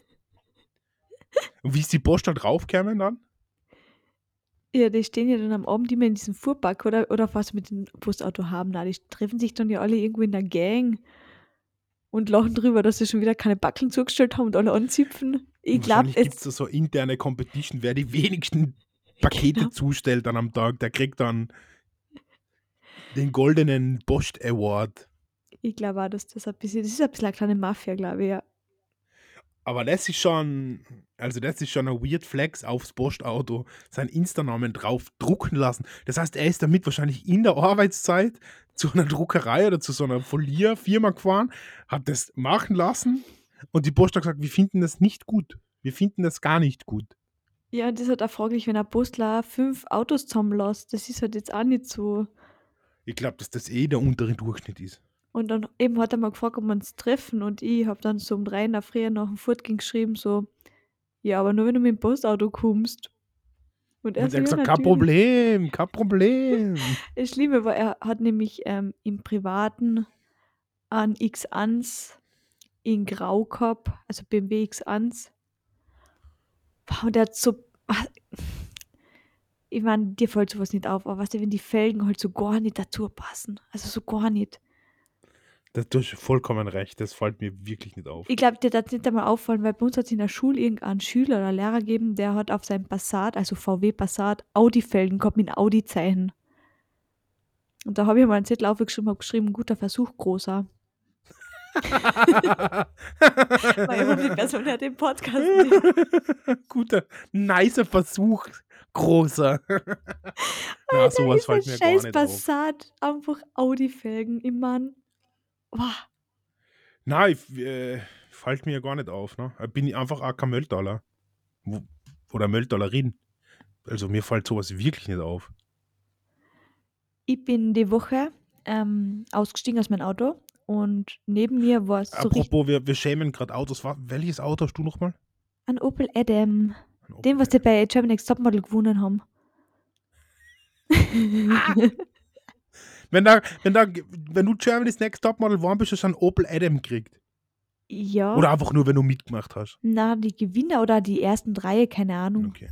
Und wie ist die Post da draufgekommen dann? Ja, die stehen ja dann am Abend immer in diesem Fuhrpark oder, oder was mit dem Postauto haben. Na, die treffen sich dann ja alle irgendwo in der Gang und lachen drüber, dass sie schon wieder keine Backeln zugestellt haben und alle anzipfen. Ich glaube, gibt es da so interne Competition, wer die wenigsten Pakete Genau. zustellt dann am Tag, der kriegt dann den goldenen Post Award. ich glaube auch, dass das ein bisschen, das ist ein bisschen eine kleine Mafia, glaube ich, ja. Aber das ist schon, also das ist schon ein weird Flex aufs Postauto, seinen Insta-Namen drauf drucken lassen. Das heißt, er ist damit wahrscheinlich in der Arbeitszeit zu einer Druckerei oder zu so einer Folierfirma gefahren, hat das machen lassen und die Post hat gesagt, wir finden das nicht gut. Wir finden das gar nicht gut. Ja, und das ist halt auch fraglich, wenn ein Postler fünf Autos zusammenlässt. Das ist halt jetzt auch nicht so. Ich glaube, dass das eh der untere Durchschnitt ist. Und dann eben hat er mal gefragt, ob wir uns treffen und ich habe dann so um drei in der Früh nach dem Fortgehen geschrieben, so, ja, aber nur wenn du mit dem Postauto kommst. Und er Und er hat gesagt, kein. Problem, kein Problem. [LAUGHS] Das Schlimme war, er hat nämlich ähm, im Privaten einen X1 in Grau gehabt, also BMW X1. Und der hat so. Ich meine, dir fällt sowas nicht auf, aber weißt du, wenn die Felgen halt so gar nicht dazu passen. Also so gar nicht. Das, du hast vollkommen recht, das fällt mir wirklich nicht auf. Ich glaube, dir das nicht einmal auffallen, weil bei uns hat es in der Schule irgendeinen Schüler oder Lehrer gegeben, der hat auf seinem Passat, also VW Passat, Audi-Felgen gehabt mit Audi-Zeichen. Und da habe ich mal einen Zettel aufgeschrieben, habe geschrieben, guter Versuch, großer. Die Person hört den Podcast nicht. [LAUGHS] Guter, nicer Versuch, großer. [LAUGHS] ja, sowas fällt mir gar scheiß nicht auf. Passat, einfach Audi-Felgen. Ich mein, boah, Nein, äh, fällt mir gar nicht auf. Ne? Bin ich einfach auch kein Mölltaler. Oder Mölltalerin. Also mir fällt sowas wirklich nicht auf. ich bin die Woche ähm, ausgestiegen aus meinem Auto und neben mir war so richtig Apropos, wir, wir schämen gerade Autos. Welches Auto hast du nochmal? ein Opel Adam. Ein Den, was Opel. die bei German Next Topmodel gewonnen haben. [LAUGHS] Wenn, da, wenn, da, wenn du Germany's Next Topmodel warm bist, hast du einen Opel Adam gekriegt. ja. Oder einfach nur, wenn du mitgemacht hast. Na, die Gewinner oder die ersten drei, keine Ahnung. Okay.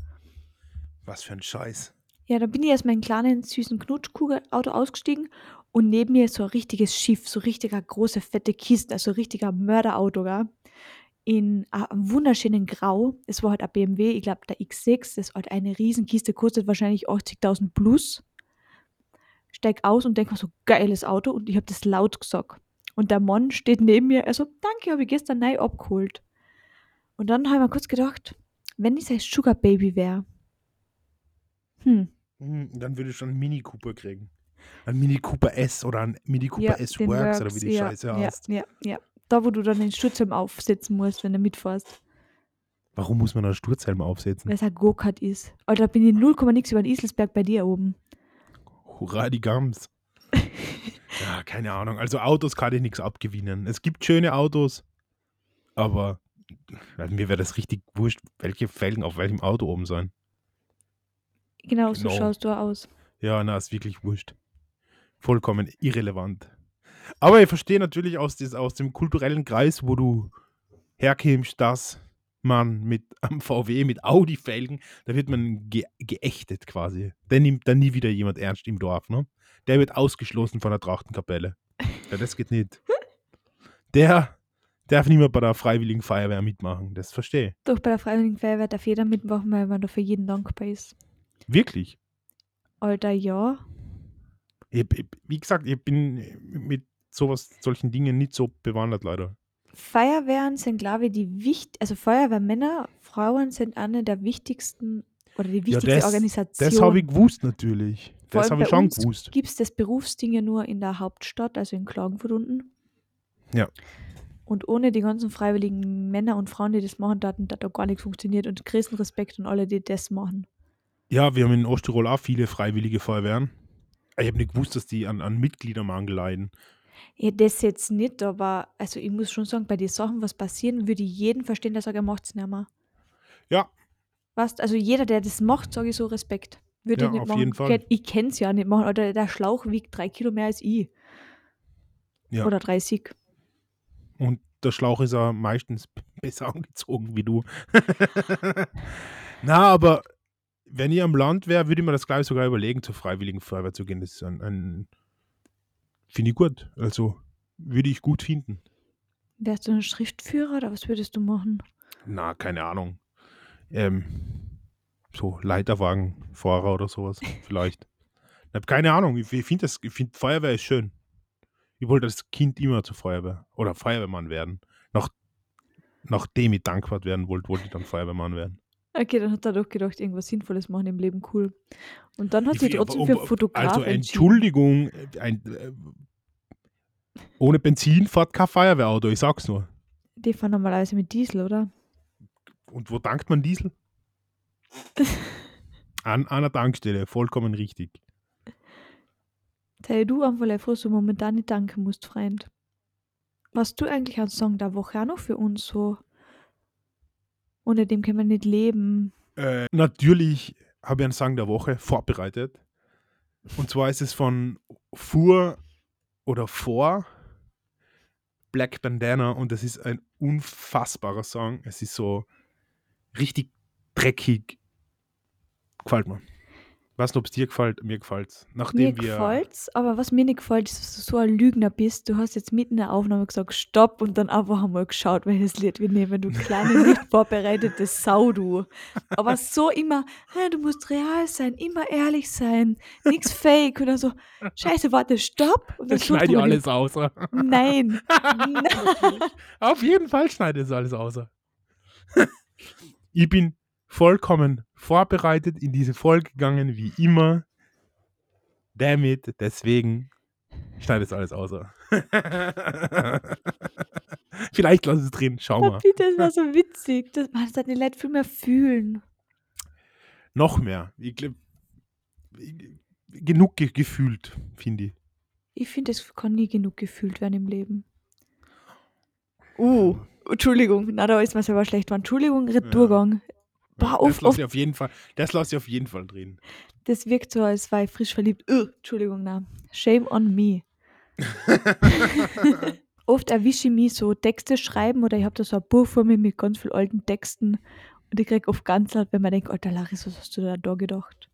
Was für ein Scheiß. Ja, da bin ich aus meinem kleinen, süßen Knutschkugel-Auto ausgestiegen und neben mir so ein richtiges Schiff, so richtiger große, fette Kiste, also richtiger Mörderauto, gell? In einem wunderschönen Grau. Es war halt ein BMW, ich glaube der X6, das ist halt eine Riesenkiste, kostet wahrscheinlich 80.000 plus. Steig aus und denk mir so, geiles Auto und ich habe das laut gesagt. Und der Mann steht neben mir, also danke, habe ich gestern neu abgeholt. Und dann habe ich mir kurz gedacht, wenn ich sein Sugar Baby wäre, hm, Hm, Dann würde ich schon einen Mini Cooper kriegen. Ein Mini Cooper S oder ein Mini Cooper S den Works oder wie die ja, Scheiße ja, heißt. Ja, ja. Da, wo du dann den Sturzhelm aufsetzen musst, wenn du mitfährst, Warum muss man einen Sturzhelm aufsetzen? weil es ein Go-Kart ist. Alter, bin ich 0, nix über den Iselsberg bei dir oben. Hurra, die Gams. [LAUGHS] ja, keine Ahnung. Also Autos kann ich nichts abgewinnen. Es gibt schöne Autos, aber mir wäre das richtig wurscht, welche Felgen auf welchem Auto oben sein. Genau, so Genau. schaust du aus. Ja, na, ist wirklich wurscht. Vollkommen irrelevant. Aber ich verstehe natürlich aus, des, aus dem kulturellen Kreis, wo du herkämst, dass man mit am VW, mit Audi-Felgen, da wird man ge geächtet quasi. Der nimmt dann nie wieder jemand ernst im Dorf, ne? Der wird ausgeschlossen von der Trachtenkapelle. Ja, das geht nicht. Der darf nicht mehr bei der Freiwilligen Feuerwehr mitmachen. Das verstehe ich. Doch bei der Freiwilligen Feuerwehr darf jeder mitmachen, weil man da für jeden dankbar ist. Wirklich. Alter, ja. Ich, ich, wie gesagt, ich bin mit sowas, solchen Dingen nicht so bewandert, leider. Feuerwehren sind, glaube ich, die wichtig, also Feuerwehrmänner, Frauen sind eine der wichtigsten oder die wichtigste das, Organisation. Das habe ich gewusst, natürlich. Vor Das habe ich schon gewusst. Gibt es das Berufsding ja nur in der Hauptstadt, also in Klagenfurt unten. Ja. Und ohne die ganzen freiwilligen Männer und Frauen, die das machen, da hat da gar nichts funktioniert. Und größten Respekt an alle, die das machen. Ja, wir haben in Osttirol auch viele freiwillige Feuerwehren. Ich habe nicht gewusst, dass die an, an Mitgliedermangel leiden. Ja, das jetzt nicht, aber also ich muss schon sagen, bei den Sachen, was passieren, würde ich jeden verstehen, der sagt, er macht es nicht mehr. Ja, Weißt, also jeder, der das macht, sage ich so Respekt. Würde Ja, ich nicht auf machen. jeden Fall. Ich kenne es ja nicht machen. Oder der Schlauch wiegt drei Kilo mehr als ich. Ja. Oder 30. und der Schlauch ist auch meistens [LAUGHS] besser angezogen wie du. [LAUGHS] Na, aber wenn ich am Land wäre, würde ich mir das, glaube ich, sogar überlegen, zur Freiwilligen Feuerwehr zu gehen. Das ist ein, ein finde ich gut. Also würde ich gut finden. Wärst du ein Schriftführer oder was würdest du machen? Na, keine Ahnung. Ähm, so Leiterwagenfahrer oder sowas vielleicht. Ich habe keine Ahnung. Ich, ich finde Feuerwehr ist schön. Ich wollte als Kind immer zur Feuerwehr oder Feuerwehrmann werden. Nach, nachdem ich dankbar werden wollte, wollte ich dann Feuerwehrmann werden. Okay, dann hat er doch gedacht, irgendwas Sinnvolles machen im Leben, cool. Und dann hat sie trotzdem für Fotograf Also. Entschuldigung, ein, äh, ohne Benzin fährt kein Feuerwehrauto, ich sag's nur. Die fahren normalerweise mit Diesel, oder? Und wo tankt man Diesel? [LAUGHS] An einer Tankstelle, vollkommen richtig. Sei du einfach froh, so momentan nicht danken musst, Freund. Was du eigentlich einen Song der Woche auch noch für uns so? Ohne dem können wir nicht leben. Äh, natürlich habe ich einen Song der Woche vorbereitet. Und zwar ist es von Fur oder Vor Black Bandana und das ist ein unfassbarer Song. Es ist so richtig dreckig. Gefällt mir. Weiß nicht, ob es dir gefällt, mir gefällt Nachdem mir wir. gefällt's, aber was mir nicht gefällt, ist, dass du so ein Lügner bist. Du hast jetzt mitten in der Aufnahme gesagt, stopp und dann einfach einmal geschaut, welches Lied wir nehmen. Du kleine, [LAUGHS] nicht vorbereitete Sau, du. Aber so immer, "Hä, du musst real sein, immer ehrlich sein, nichts fake oder so. Scheiße, warte, stopp. Und dann Das schneide ich alles aus. [LAUGHS] Nein. Nein. [LAUGHS] Auf jeden Fall schneide ich es alles aus. ich bin vollkommen vorbereitet in diese Folge gegangen, wie immer. Damit, deswegen schneide es alles aus. [LAUGHS] Vielleicht lass es drin, schau Oh, mal. das war so witzig. Das, hat die Leute viel mehr fühlen. Noch mehr. Ich glaub, genug ge gefühlt, finde ich. Ich finde, es kann nie genug gefühlt werden im Leben. Uh, Entschuldigung, na, da ist mir selber schlecht. War. Entschuldigung, Retourgang. Boah, das oft, lasse oft, ich auf jeden Fall, das lasse ich auf jeden Fall drin. das wirkt so, als war ich frisch verliebt. Uh, Entschuldigung, na. Shame on me. [LAUGHS] Oft erwische ich mich so Texte schreiben oder ich habe da so ein Buch vor mir mit ganz vielen alten Texten und ich kriege oft ganz laut, wenn man denkt, Alter Laris, was hast du da, da gedacht?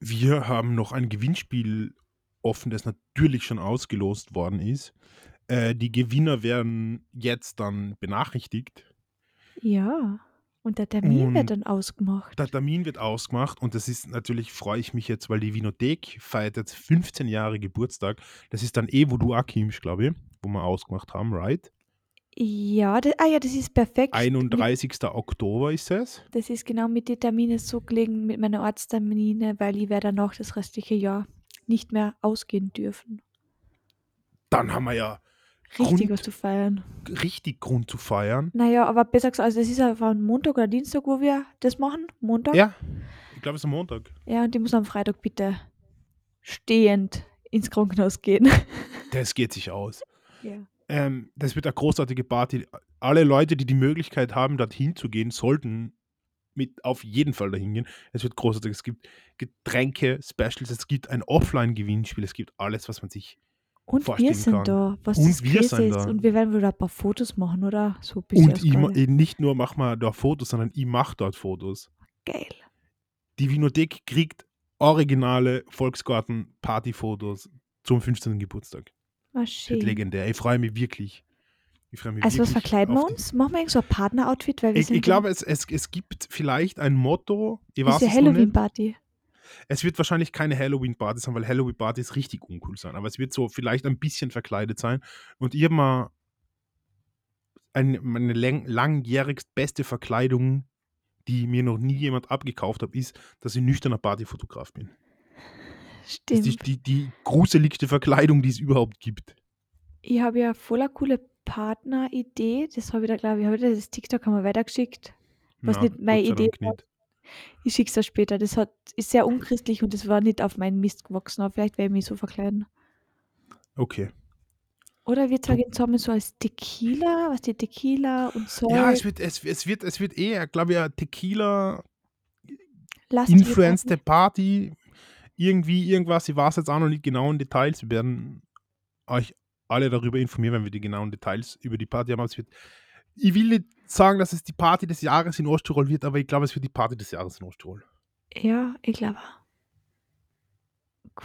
Wir haben noch ein Gewinnspiel offen, das natürlich schon ausgelost worden ist. Äh, die Gewinner werden jetzt dann benachrichtigt. Ja. Und der Termin wird Und- dann ausgemacht. Der Termin wird ausgemacht und das ist natürlich, freue ich mich jetzt, weil die Winothek feiert jetzt 15 Jahre Geburtstag. Das ist dann eh, wo du auch kommst, glaube ich, wo wir ausgemacht haben, right? Ja, das, ah ja, das ist perfekt. Mit, 31. Oktober ist es. das ist genau mit den Terminen so gelegen, mit meinen Arzttermine, weil ich werde danach das restliche Jahr nicht mehr ausgehen dürfen. Dann haben wir ja Richtig Grund, was zu feiern. richtig Grund zu feiern. Naja, aber besser gesagt, also es ist einfach ein Montag oder Dienstag, wo wir das machen. Montag. Ja, ich glaube, es ist am Montag. Ja, und ich muss am Freitag bitte stehend ins Krankenhaus gehen. [LAUGHS] Das geht sich aus. Ja. Ähm, das wird eine großartige Party. Alle Leute, die die Möglichkeit haben, dorthin zu gehen, sollten mit auf jeden Fall dahin gehen. Es wird großartig. Es gibt Getränke, Specials, es gibt ein Offline-Gewinnspiel, es gibt alles, was man sich. Und wir sind kann. da, was Und das wir sind ist. da. Und wir werden wohl ein paar Fotos machen, oder? So Und ich, Galle. nicht nur machen wir da Fotos, sondern ich mache dort Fotos. Geil. Die Winothek kriegt originale Volksgarten-Partyfotos zum 15. Geburtstag. War Das schön. legendär. Ich freue mich wirklich. Ich freue mich Also was verkleiden wir uns? Machen wir irgend so ein Partner-Outfit? Weil wir Ich, sind ich glaube, es, es, es gibt vielleicht ein Motto, ich diese. Halloween-Party. Es wird wahrscheinlich keine Halloween-Party sein, weil Halloween-Partys richtig uncool sein. Aber es wird so vielleicht ein bisschen verkleidet sein. Und ich habe mal ein, meine lang, langjährigst beste Verkleidung, die mir noch nie jemand abgekauft hat, ist, dass ich nüchterner Partyfotograf bin. Das Stimmt. ist die, die, die gruseligste Verkleidung, die es überhaupt gibt. Ich habe ja voller coole Partner-Idee. Das habe ich da, glaube ich, dir das TikTok haben wir weitergeschickt. Was Ja, nicht meine Idee nicht. Ich schicke es dir später. Das hat, ist sehr unchristlich und das war nicht auf meinen Mist gewachsen. Aber vielleicht werde ich mich so verkleiden. Okay. Oder wir gehen zusammen so als Tequila, was die Tequila und so. Ja, es wird, es, es wird, es wird eher, glaube ich, ein Tequila lastige Influence der Party. Party. Irgendwie, irgendwas. Ich weiß jetzt auch noch nicht genau in Details. Wir werden euch alle darüber informieren, wenn wir die genauen Details über die Party haben. Aber es wird, ich will nicht sagen, dass es die Party des Jahres in Osttirol wird, aber ich glaube, es wird die Party des Jahres in Osttirol. Ja, ich glaube.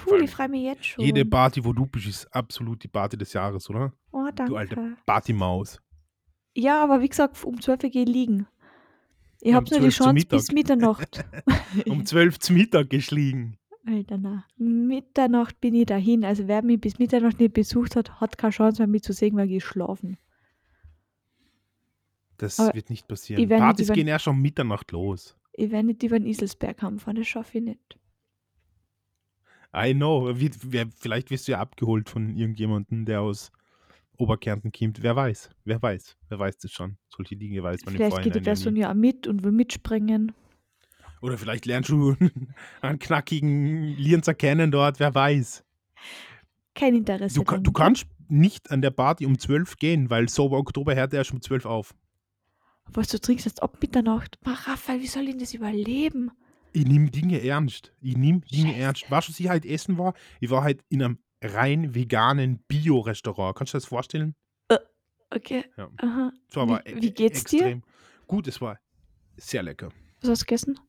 Cool, ich freue mich jetzt schon. Jede Party, wo du bist, ist absolut die Party des Jahres, oder? oh, Du alte danke. Partymaus. Ja, aber wie gesagt, um 12 Uhr gehe ich liegen. Ich Ja, habe um nur die 12 zu Chance bis [LAUGHS] Mittag. Mitternacht. Um 12 zum Mittag geschlagen. Alter, na. Mitternacht bin ich dahin. Also wer mich bis Mitternacht nicht besucht hat, hat keine Chance mehr mich zu sehen, weil ich schlafen. Das Aber wird nicht ich passieren. nicht Partys gehen erst um Mitternacht los. Ich werde nicht über den Iselsberg haben fahren, das schaffe ich nicht. I know. Wie, wer, vielleicht wirst du ja abgeholt von irgendjemandem, der aus Oberkärnten kommt. Wer weiß. Wer weiß. Wer weiß das schon. Solche Dinge weiß man im Vielleicht geht die ja Person ja auch mit und will mitspringen. Oder vielleicht lernst du [LAUGHS] einen knackigen Lienzer kennen dort. Wer weiß. Kein Interesse. Du, du kannst nicht an der Party um 12 gehen, weil Sober Oktober hört erst um 12 auf. Was du trinkst jetzt ab Mitternacht. Ma, Raphael, wie soll ich denn das überleben? Ich nehme Dinge ernst. Ich nehme Dinge Scheiße. ernst. Weißt du, was ich halt essen war? Ich war halt in einem rein veganen Bio-Restaurant. Kannst du dir das vorstellen? Okay. Ja. Aha. Aber Wie- wie geht's dir? extrem Gut, es war sehr lecker. Was hast du gegessen?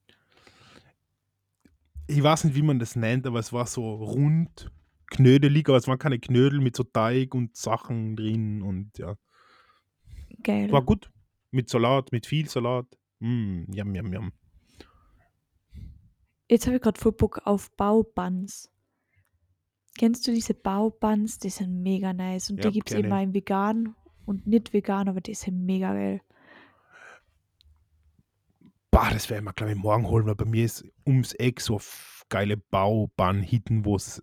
Ich weiß nicht, wie man das nennt, aber es war so rund, knödelig, aber es waren keine Knödel mit so Teig und Sachen drin und ja. Geil. War gut. Mit Salat, mit viel Salat. Mm, yum, yum, yum. Jetzt habe ich gerade voll Bock auf Baubuns. Kennst du diese Baubuns? Die sind mega nice. Und Ja, die gibt es auch in vegan und nicht vegan, aber die sind mega geil. Bah, das werden wir, glaube ich, morgen holen, weil bei mir ist ums Eck so geile Baubahn-Hitten, wo es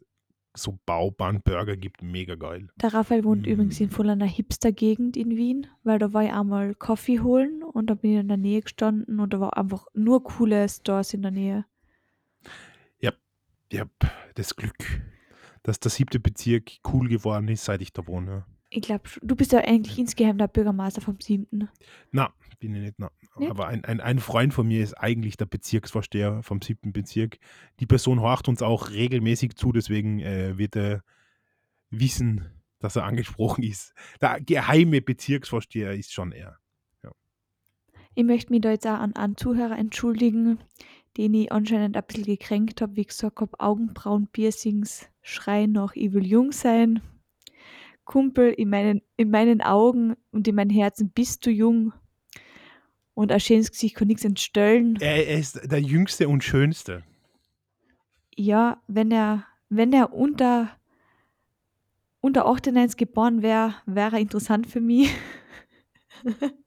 so Baubahn-Burger gibt. Mega geil. Der Raphael wohnt Mm. übrigens in voll einer Hipster-Gegend in Wien, weil da war ich einmal Kaffee holen und da bin ich in der Nähe gestanden und da war einfach nur coole Stores in der Nähe. Ich habe das Glück, dass der siebte Bezirk cool geworden ist, seit ich da wohne. Ich glaube, du bist ja eigentlich insgeheim der Bürgermeister vom siebten. Na, bin ich nicht. Na. Nicht? Aber ein, ein, ein Freund von mir ist eigentlich der Bezirksvorsteher vom siebten Bezirk. Die Person horcht uns auch regelmäßig zu, deswegen äh, wird er wissen, dass er angesprochen ist. Der geheime Bezirksvorsteher ist schon er. Ich möchte mich da jetzt auch an einen Zuhörer entschuldigen, den ich anscheinend ein bisschen gekränkt habe, wie ich gesagt habe, Augenbrauen, Piercings, schreien nach, ich will jung sein. Kumpel, in meinen, in meinen Augen und in meinem Herzen bist du jung. Und ein schönes Gesicht kann nichts entstellen. Er, er ist der jüngste und schönste. Ja, wenn er, wenn er unter, unter 98 geboren wäre, wäre er interessant für mich. [LAUGHS]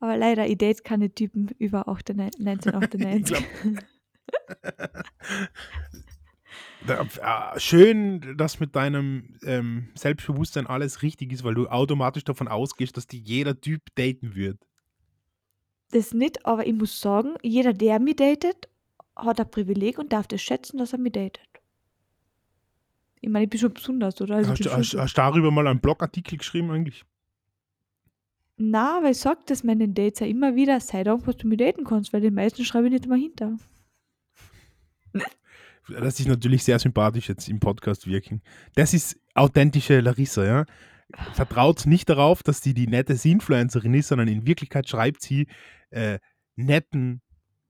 Aber leider, ich date keine Typen über 98 1998. Da, äh, schön, dass mit deinem ähm, Selbstbewusstsein alles richtig ist, weil du automatisch davon ausgehst, dass dich jeder Typ daten wird. das nicht, aber ich muss sagen, jeder, der mich datet, hat ein Privileg und darf das schätzen, dass er mich datet. Ich meine, ich bin schon besonders, oder? Also hast, du- hast, hast du darüber mal einen Blogartikel geschrieben eigentlich? na, weil ich sage das meinen Dates ja immer wieder, sei dankbar, dass du mich daten kannst, weil die meisten schreibe ich nicht mal hinter. Das ist natürlich sehr sympathisch jetzt im Podcast wirken. Das ist authentische Larissa, ja. Vertraut nicht darauf, dass die die nette Influencerin ist, sondern in Wirklichkeit schreibt sie äh, netten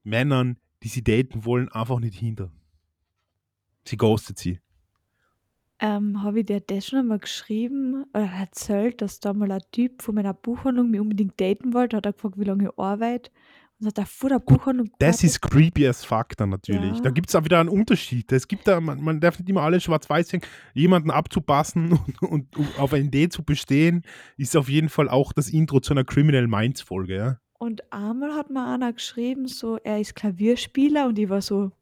Männern, die sie daten wollen, einfach nicht hinter. Sie ghostet sie. Ähm, habe ich dir das schon einmal geschrieben oder erzählt, dass da mal ein Typ von meiner Buchhandlung mich unbedingt daten wollte? Hat er gefragt, wie lange ich arbeite. Und hat er vor der Buchhandlung Das ist creepy as fuck dann natürlich. Da Ja. gibt es auch wieder einen Unterschied. Es gibt da, man, man darf nicht immer alles schwarz-weiß sehen. Jemanden abzupassen [LAUGHS] und, und, um auf eine Idee zu bestehen, ist auf jeden Fall auch das Intro zu einer Criminal Minds Folge. Ja? Und einmal hat mir einer geschrieben, so, er ist Klavierspieler und ich war so,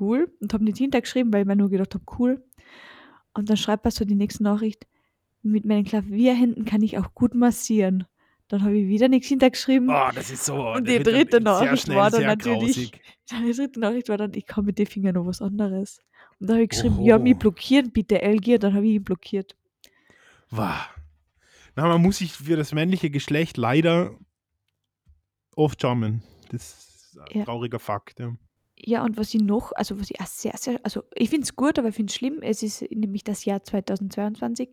cool. Und habe nicht hintergeschrieben, weil ich mir nur gedacht habe, cool. Und dann schreibt er so die nächste Nachricht, mit meinen Klavierhänden kann ich auch gut massieren. Dann habe ich wieder nichts hintergeschrieben. Oh, das ist so. Und die dritte Nachricht schnell war dann natürlich, [LAUGHS] die dritte Nachricht war dann, ich kann mit den Fingern noch was anderes. Und da habe ich geschrieben, ja, mich Oho. blockieren bitte, LG. Und dann habe ich ihn blockiert. Wow. Na, man muss sich für das männliche Geschlecht leider oft schämen. Das ist ein Ja. trauriger Fakt. Ja. Ja, und was ich noch, also was ich auch sehr, sehr, also ich finde es gut, aber ich finde es schlimm, es ist nämlich das Jahr 2022.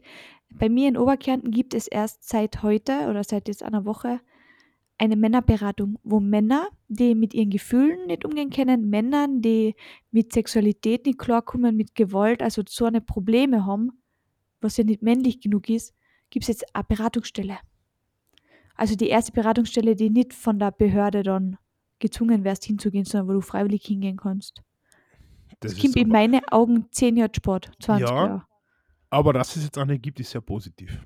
Bei mir in Oberkärnten gibt es erst seit heute oder seit jetzt einer Woche eine Männerberatung, wo Männer, die mit ihren Gefühlen nicht umgehen können, Männern, die mit Sexualität nicht klarkommen, mit Gewalt, also so eine Probleme haben, was ja nicht männlich genug ist, gibt es jetzt eine Beratungsstelle. Also die erste Beratungsstelle, die nicht von der Behörde dann gezwungen wärst hinzugehen, sondern wo du freiwillig hingehen kannst. Das Das ist kommt in aber, meine Augen 10 Jahre Sport, 20 Ja. Jahre. aber dass es jetzt eine gibt, ist sehr positiv.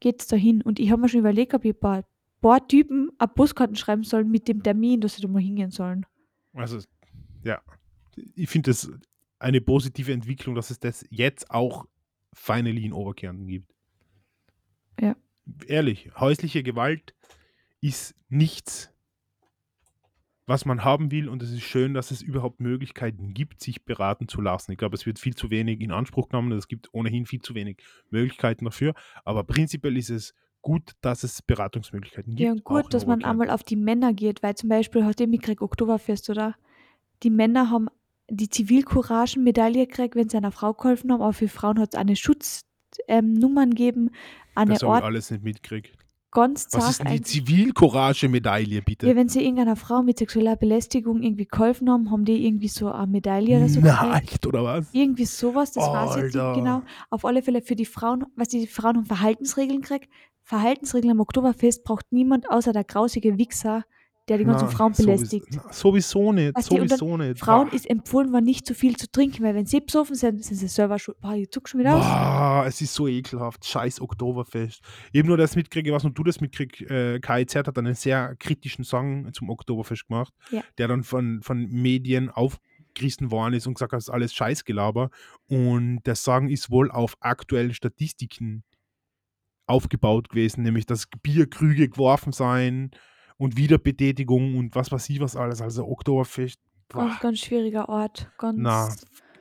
Geht's dahin? Und ich habe mir schon überlegt, ob ich ein paar, paar Typen eine Postkarten schreiben soll mit dem Termin, dass sie da mal hingehen sollen. Also, ja. Ich finde das eine positive Entwicklung, dass es das jetzt auch finally in Oberkärnten gibt. Ja. Ehrlich, häusliche Gewalt ist nichts, was man haben will und es ist schön, dass es überhaupt Möglichkeiten gibt, sich beraten zu lassen. Ich glaube, es wird viel zu wenig in Anspruch genommen, es gibt ohnehin viel zu wenig Möglichkeiten dafür, aber prinzipiell ist es gut, dass es Beratungsmöglichkeiten gibt. Ja, und gut, dass man einmal auf die Männer geht, weil zum Beispiel hat ihr mitgekriegt Oktoberfest, oder? Die Männer haben die Zivilcouragen-Medaille gekriegt, wenn sie einer Frau geholfen haben, aber für Frauen hat es eine Schutznummern ähm, gegeben, eine Das habe ich alles nicht mitgekriegt. Ganz Was ist denn die Zivilcourage-Medaille, bitte? Ja, wenn sie irgendeiner Frau mit sexueller Belästigung irgendwie geholfen haben, haben die irgendwie so eine Medaille oder so Na, echt, oder was? Irgendwie sowas, das weiß ich jetzt nicht genau. Auf alle Fälle für die Frauen, was die Frauen haben Verhaltensregeln gekriegt. Verhaltensregeln am Oktoberfest braucht niemand außer der grausige Wichser, der die ganzen Na, Frauen belästigt. Sowieso nicht, Weißt dann sowieso nicht. Frauen Boah. ist empfohlen worden, nicht zu viel zu trinken, weil wenn sie besoffen sind, sind sie selber schuld. Boah, ich zuck schon wieder aus. Boah, es ist so ekelhaft. Scheiß Oktoberfest. Eben nur das mitkriege, was nur du das mitkriegst. Äh, KIZ hat einen sehr kritischen Song zum Oktoberfest gemacht, Ja. der dann von, von Medien aufgerissen worden ist und gesagt hat, das ist alles Scheißgelaber. Und der Song ist wohl auf aktuellen Statistiken aufgebaut gewesen, nämlich dass Bierkrüge geworfen seien und Wiederbetätigung und was weiß ich was alles. Also Oktoberfest. Ganz, ganz schwieriger Ort. Ganz. Na,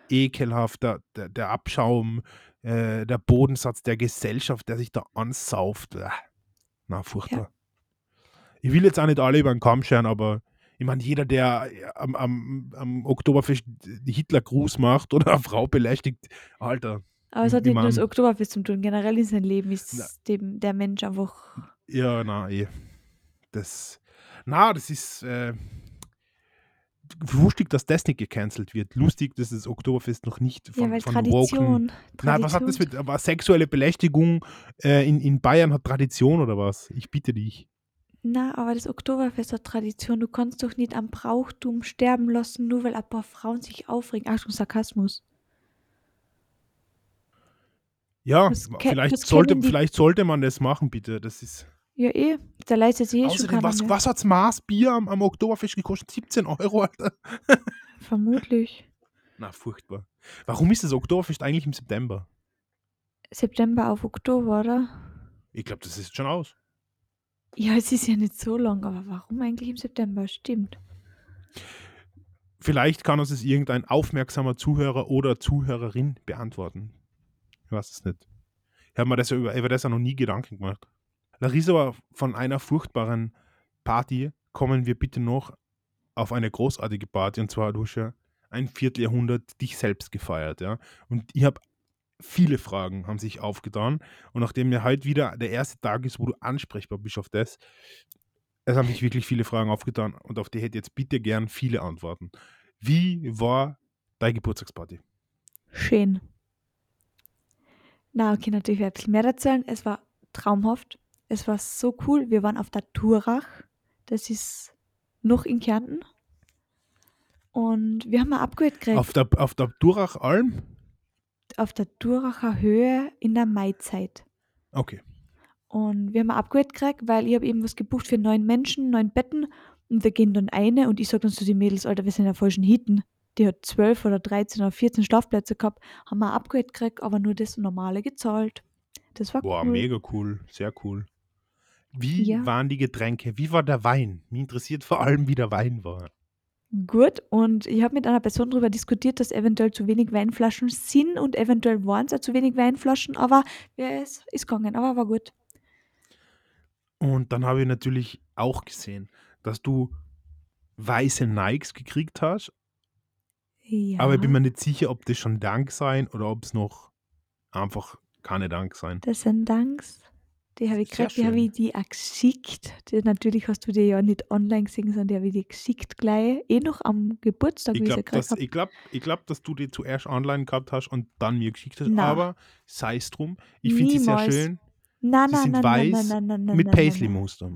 ekelhaft, der, der, der Abschaum, äh, der Bodensatz der Gesellschaft, der sich da ansauft. Äh. Na, furchtbar. Ich will jetzt auch nicht alle über den Kamm scheren, aber ich meine, jeder, der am, am, am Oktoberfest Hitlergruß macht oder eine Frau belästigt, Alter, Aber es hat nicht nur das Oktoberfest zu tun. Generell in seinem Leben Na. ist dem, der Mensch einfach. ja, na, eh. Das, na, das ist äh, lustig, dass das nicht gecancelt wird. Lustig, dass das Oktoberfest noch nicht von, ja, weil von Woken Tradition. Na, was hat das Tradition. mit aber sexuelle Belästigung äh, in, in Bayern hat Tradition oder was? Ich bitte dich. Na, aber das Oktoberfest hat Tradition. Du kannst doch nicht am Brauchtum sterben lassen, nur weil ein paar Frauen sich aufregen. Achtung, Sarkasmus. Ja, Das vielleicht, sollte, vielleicht sollte man das machen, bitte. Das ist. Ja, eh. Da leistet sich eh schon Außerdem, keiner was, was hat's Maß Bier am, am Oktoberfest gekostet? 17 Euro, Alter. [LAUGHS] Vermutlich. Na, furchtbar. Warum ist das Oktoberfest eigentlich im September? September auf Oktober, oder? Ich glaube, das ist schon aus. Ja, es ist ja nicht so lang, aber warum eigentlich im September? Stimmt. Vielleicht kann uns es irgendein aufmerksamer Zuhörer oder Zuhörerin beantworten. Ich weiß es nicht. Ich habe mir das ja über, über das ja noch nie Gedanken gemacht. Larissa war von einer furchtbaren Party, kommen wir bitte noch auf eine großartige Party. Und zwar, du hast ja ein Vierteljahrhundert dich selbst gefeiert. Ja? Und ich habe viele Fragen haben sich aufgetan. Und nachdem ja heute wieder der erste Tag ist, wo du ansprechbar bist auf das, es haben sich wirklich viele Fragen aufgetan und auf die hätte jetzt bitte gern viele Antworten. Wie war deine Geburtstagsparty? Schön. Na, okay, natürlich werde ich mehr erzählen. Es war traumhaft. Es war so cool. Wir waren auf der Turach. Das ist noch in Kärnten. Und wir haben ein Upgrade gekriegt Auf der, auf der Durachalm? auf der Duracher Höhe in der Maizeit. Okay. Und wir haben ein Upgrade gekriegt, weil ich habe eben was gebucht für neun Menschen, neun Betten. Und wir gehen dann eine und ich sage dann zu den Mädels, Alter, wir sind ja falschen Hitten. Die hat zwölf oder 13 oder 14 Schlafplätze gehabt, haben wir ein Upgrade gekriegt, aber nur das normale gezahlt. Das war Boah, cool. mega cool. Sehr cool. Wie Ja. waren die Getränke? Wie war der Wein? Mich interessiert vor allem, wie der Wein war. Gut, und ich habe mit einer Person darüber diskutiert, dass eventuell zu wenig Weinflaschen sind und eventuell waren es auch zu wenig Weinflaschen, aber es ist gegangen, aber war gut. Und dann habe ich natürlich auch gesehen, dass du weiße Nikes gekriegt hast, Ja, aber ich bin mir nicht sicher, ob das schon Dank sein oder ob es noch einfach keine Dank sein. das sind Danks. Die habe ich gekriegt, die habe ich die auch geschickt. Die, natürlich hast du die ja nicht online gesehen, sondern die habe ich die geschickt gleich. Eh noch am Geburtstag, Ich wie ich sie glaube, ich glaub, ich glaub, dass du die zuerst online gehabt hast und dann mir geschickt hast. Na. Aber sei es drum. Ich finde sie sehr schön. Nein, Sie nein, sind nein, weiß nein, nein, nein, nein, mit nein, nein, nein. Paisley-Muster.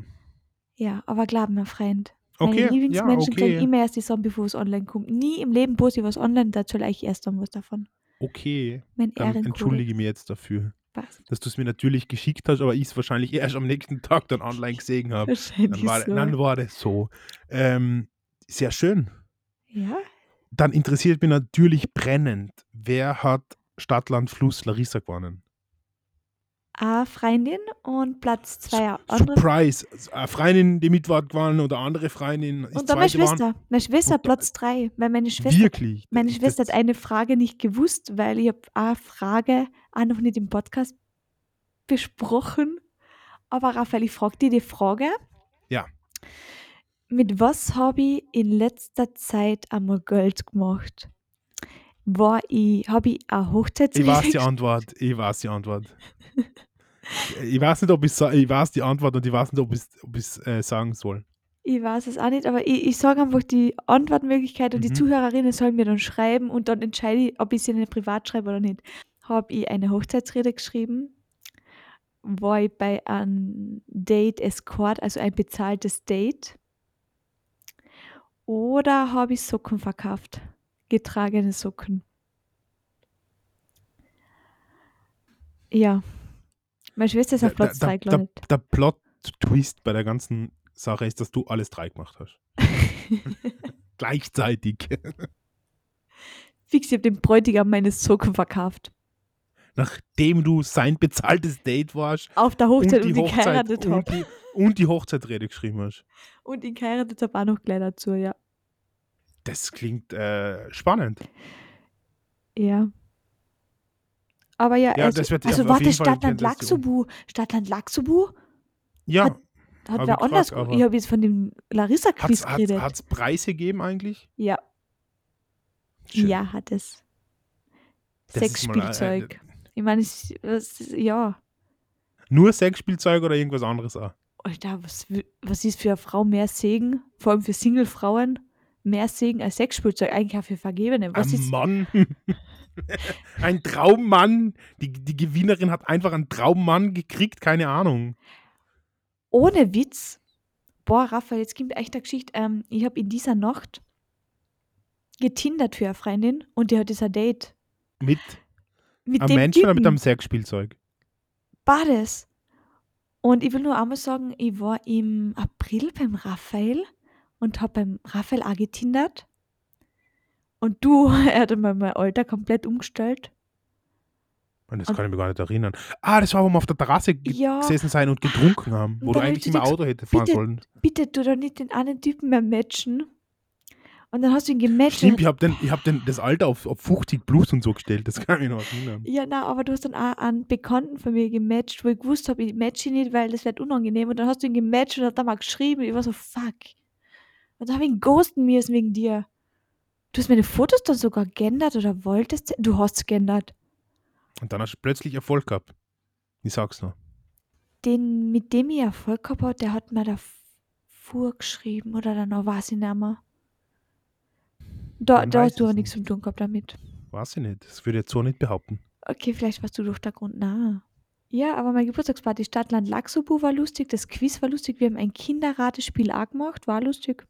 Ja, aber glaub mir, Freund. Meine Okay, ja, Lieblingsmenschen kriegen okay. immer erst die Sachen, bevor es online kommt. Nie im Leben, wo sie was online, da soll ich erst dann was davon. Okay, Mein dann entschuldige ich mich jetzt dafür, Passt. dass du es mir natürlich geschickt hast, aber ich es wahrscheinlich erst am nächsten Tag dann online gesehen habe. Dann war, so. dann war das so. Ähm, sehr schön. Ja, Dann interessiert mich natürlich brennend, wer hat Stadtland Fluss Larissa gewonnen? Eine Freundin und Platz zwei andere. Surprise! Eine Freundin, die mit war gewonnen oder andere Freundin Und dann meine zweite waren. Schwester. Meine Schwester Und- Platz drei. Weil meine Schwester, Wirklich? meine Schwester hat eine Frage nicht gewusst, weil ich habe eine Frage auch noch nicht im Podcast besprochen. Aber Raphael, ich frage dir die Frage. Ja. Mit was habe ich in letzter Zeit einmal Geld gemacht? War ich, habe ich eine Ich Hochzeitsrede weiß die [LAUGHS] Antwort. Ich weiß die Antwort. [LAUGHS] ich weiß nicht, ob ich ich weiß die Antwort und ich weiß nicht, ob ich es äh, sagen soll. Ich weiß es auch nicht, aber ich, ich sage einfach die Antwortmöglichkeit und die Mhm. Zuhörerinnen sollen mir dann schreiben und dann entscheide ich, ob ich sie ihnen privat schreibe oder nicht. Habe ich eine Hochzeitsrede geschrieben? War ich bei einem Date Escort, also ein bezahltes Date? Oder habe ich Socken verkauft? Getragene Socken. Ja. Meine Schwester ist auf Platz 3 der, gelandet. der Plot-Twist bei der ganzen Sache ist, dass du alles drei gemacht hast. [LAUGHS] Gleichzeitig. Fix, ich habe dem Bräutigam meine Socken verkauft. Nachdem du sein bezahltes Date warst Auf der Hochzeit und, und die ich Hochzeit geheiratet und die, und die Hochzeitrede geschrieben hast. Und ich geheiratet habe auch noch gleich dazu, ja. Das klingt äh, spannend. Ja. Aber ja, Ja, also, das wird also warte, Stadtland. Laxubu. Stadtland Laxubu Ja, Hat- hat wer anders. gefragt, Ich habe jetzt von dem Larissa-Quiz hat geredet. es Preise gegeben eigentlich? Ja, Schön. ja, hat es. Mal, äh, Sexspielzeug. ich meine, es- ja. Nur Sexspielzeug oder irgendwas anderes auch? Alter, was, was ist für eine Frau mehr Segen? Vor allem für Single-Frauen mehr Segen als Sexspielzeug. Eigentlich auch für Vergebene. Was Ein ist, Mann. [LAUGHS] [LAUGHS] ein Traummann. Die, die Gewinnerin hat einfach einen Traummann gekriegt, keine Ahnung. ohne Witz, boah, Raphael, jetzt kommt echt eine Geschichte. Ähm, ich habe in dieser Nacht getindert für eine Freundin und die hat dieser Date Mit mit einem dem Menschen oder Typen. mit einem Sexspielzeug? Bades. Und ich will nur einmal sagen, ich war im April beim Raphael und habe beim Raphael auch getindert. Und du, [LAUGHS] er hat einmal mein Alter komplett umgestellt. Und das Und- kann ich mir gar nicht erinnern. Ah, das war, wo wir auf der Terrasse Ja. gesessen sein und getrunken haben, wo du eigentlich ich immer Auto hätte fahren bitte- sollen. Bitte tu doch nicht den einen Typen mehr matchen. Und dann hast du ihn gematcht. Stimmt, ich habe den, ich hab den, das Alter auf, auf 50 plus und so gestellt, das kann ich noch erinnern. Ja, na, aber du hast dann auch einen Bekannten von mir gematcht, wo ich gewusst habe, ich matche ihn nicht, weil das wird unangenehm. Und dann hast du ihn gematcht und hat dann mal geschrieben. Ich war so, fuck. Und dann habe ich ihn ghosten müssen wegen dir. Du hast meine Fotos dann sogar geändert oder wolltest. Du hast es geändert. Und dann hast du plötzlich Erfolg gehabt. Ich sag's noch. Den, mit dem ich Erfolg gehabt habe, der hat mir davor geschrieben oder danach weiß ich nicht mehr. Da, da hast du auch nichts nicht. zu tun gehabt damit. Weiß ich nicht. Das würde ich jetzt so nicht behaupten. Okay, vielleicht warst du durch der Grund nah. Ja, aber meine Geburtstagsparty Stadtland Laxobu war lustig, das Quiz war lustig, wir haben ein Kinderratespiel auch gemacht, war lustig.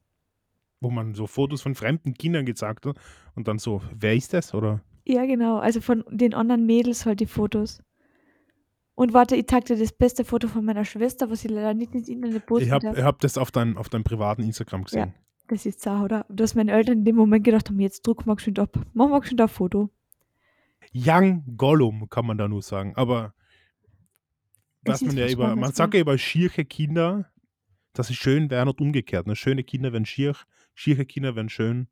Wo man so Fotos von fremden Kindern gezeigt hat und dann so, wer ist das? Oder? Ja, genau, also von den anderen Mädels halt die Fotos. Und warte, ich dir das beste Foto von meiner Schwester, was ich leider nicht ins Internet posten Ich habe hab das auf, dein, auf deinem privaten Instagram gesehen. Das ist sau, oder? Dass meine Eltern in dem Moment gedacht haben, jetzt druck mal geschwind ab. Mach mal geschwind ein Foto. Young Gollum, kann man da nur sagen. Aber was man ja über, man sagt ja über schierche Kinder, dass sie schön wären und umgekehrt. Ne? Schöne Kinder werden schier, schierche Kinder werden schön.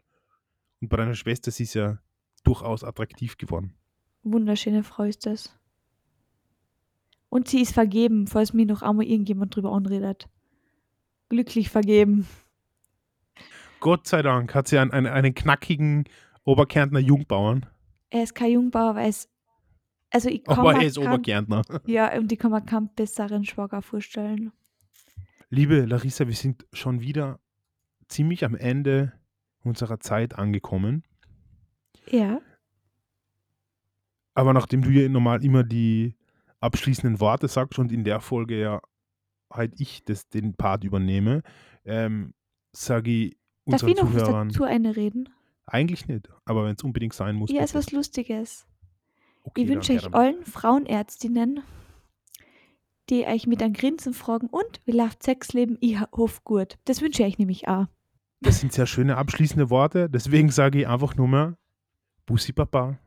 Und bei deiner Schwester sie ist ja durchaus attraktiv geworden. Wunderschöne Frau ist das. Und sie ist vergeben, falls mir noch einmal irgendjemand drüber anredet. Glücklich vergeben. Gott sei Dank hat sie einen, einen, einen knackigen Oberkärntner Jungbauern. Er ist kein Jungbauer, weil es. Also ich kann Aber er ist keinen- Oberkärntner. [LAUGHS] Ja, und ich kann mir keinen besseren Schwager vorstellen. Liebe Larissa, wir sind schon wieder ziemlich am Ende unserer Zeit angekommen. Ja. Aber nachdem du ja normal immer die abschließenden Worte sagst und in der Folge ja halt ich das, den Part übernehme, ähm, sage ich Darf unseren ich noch Zuhörern dazu eine reden? eigentlich nicht. Aber wenn es unbedingt sein muss, Ja, ist was Lustiges. okay, ich wünsche euch allen Frauenärztinnen, die euch mit einem Grinsen fragen, und wie läuft Sexleben? Ich hoffe gut. Das wünsche ich euch nämlich auch. Das sind sehr schöne abschließende Worte. Deswegen sage ich einfach nur mehr Bussi Papa.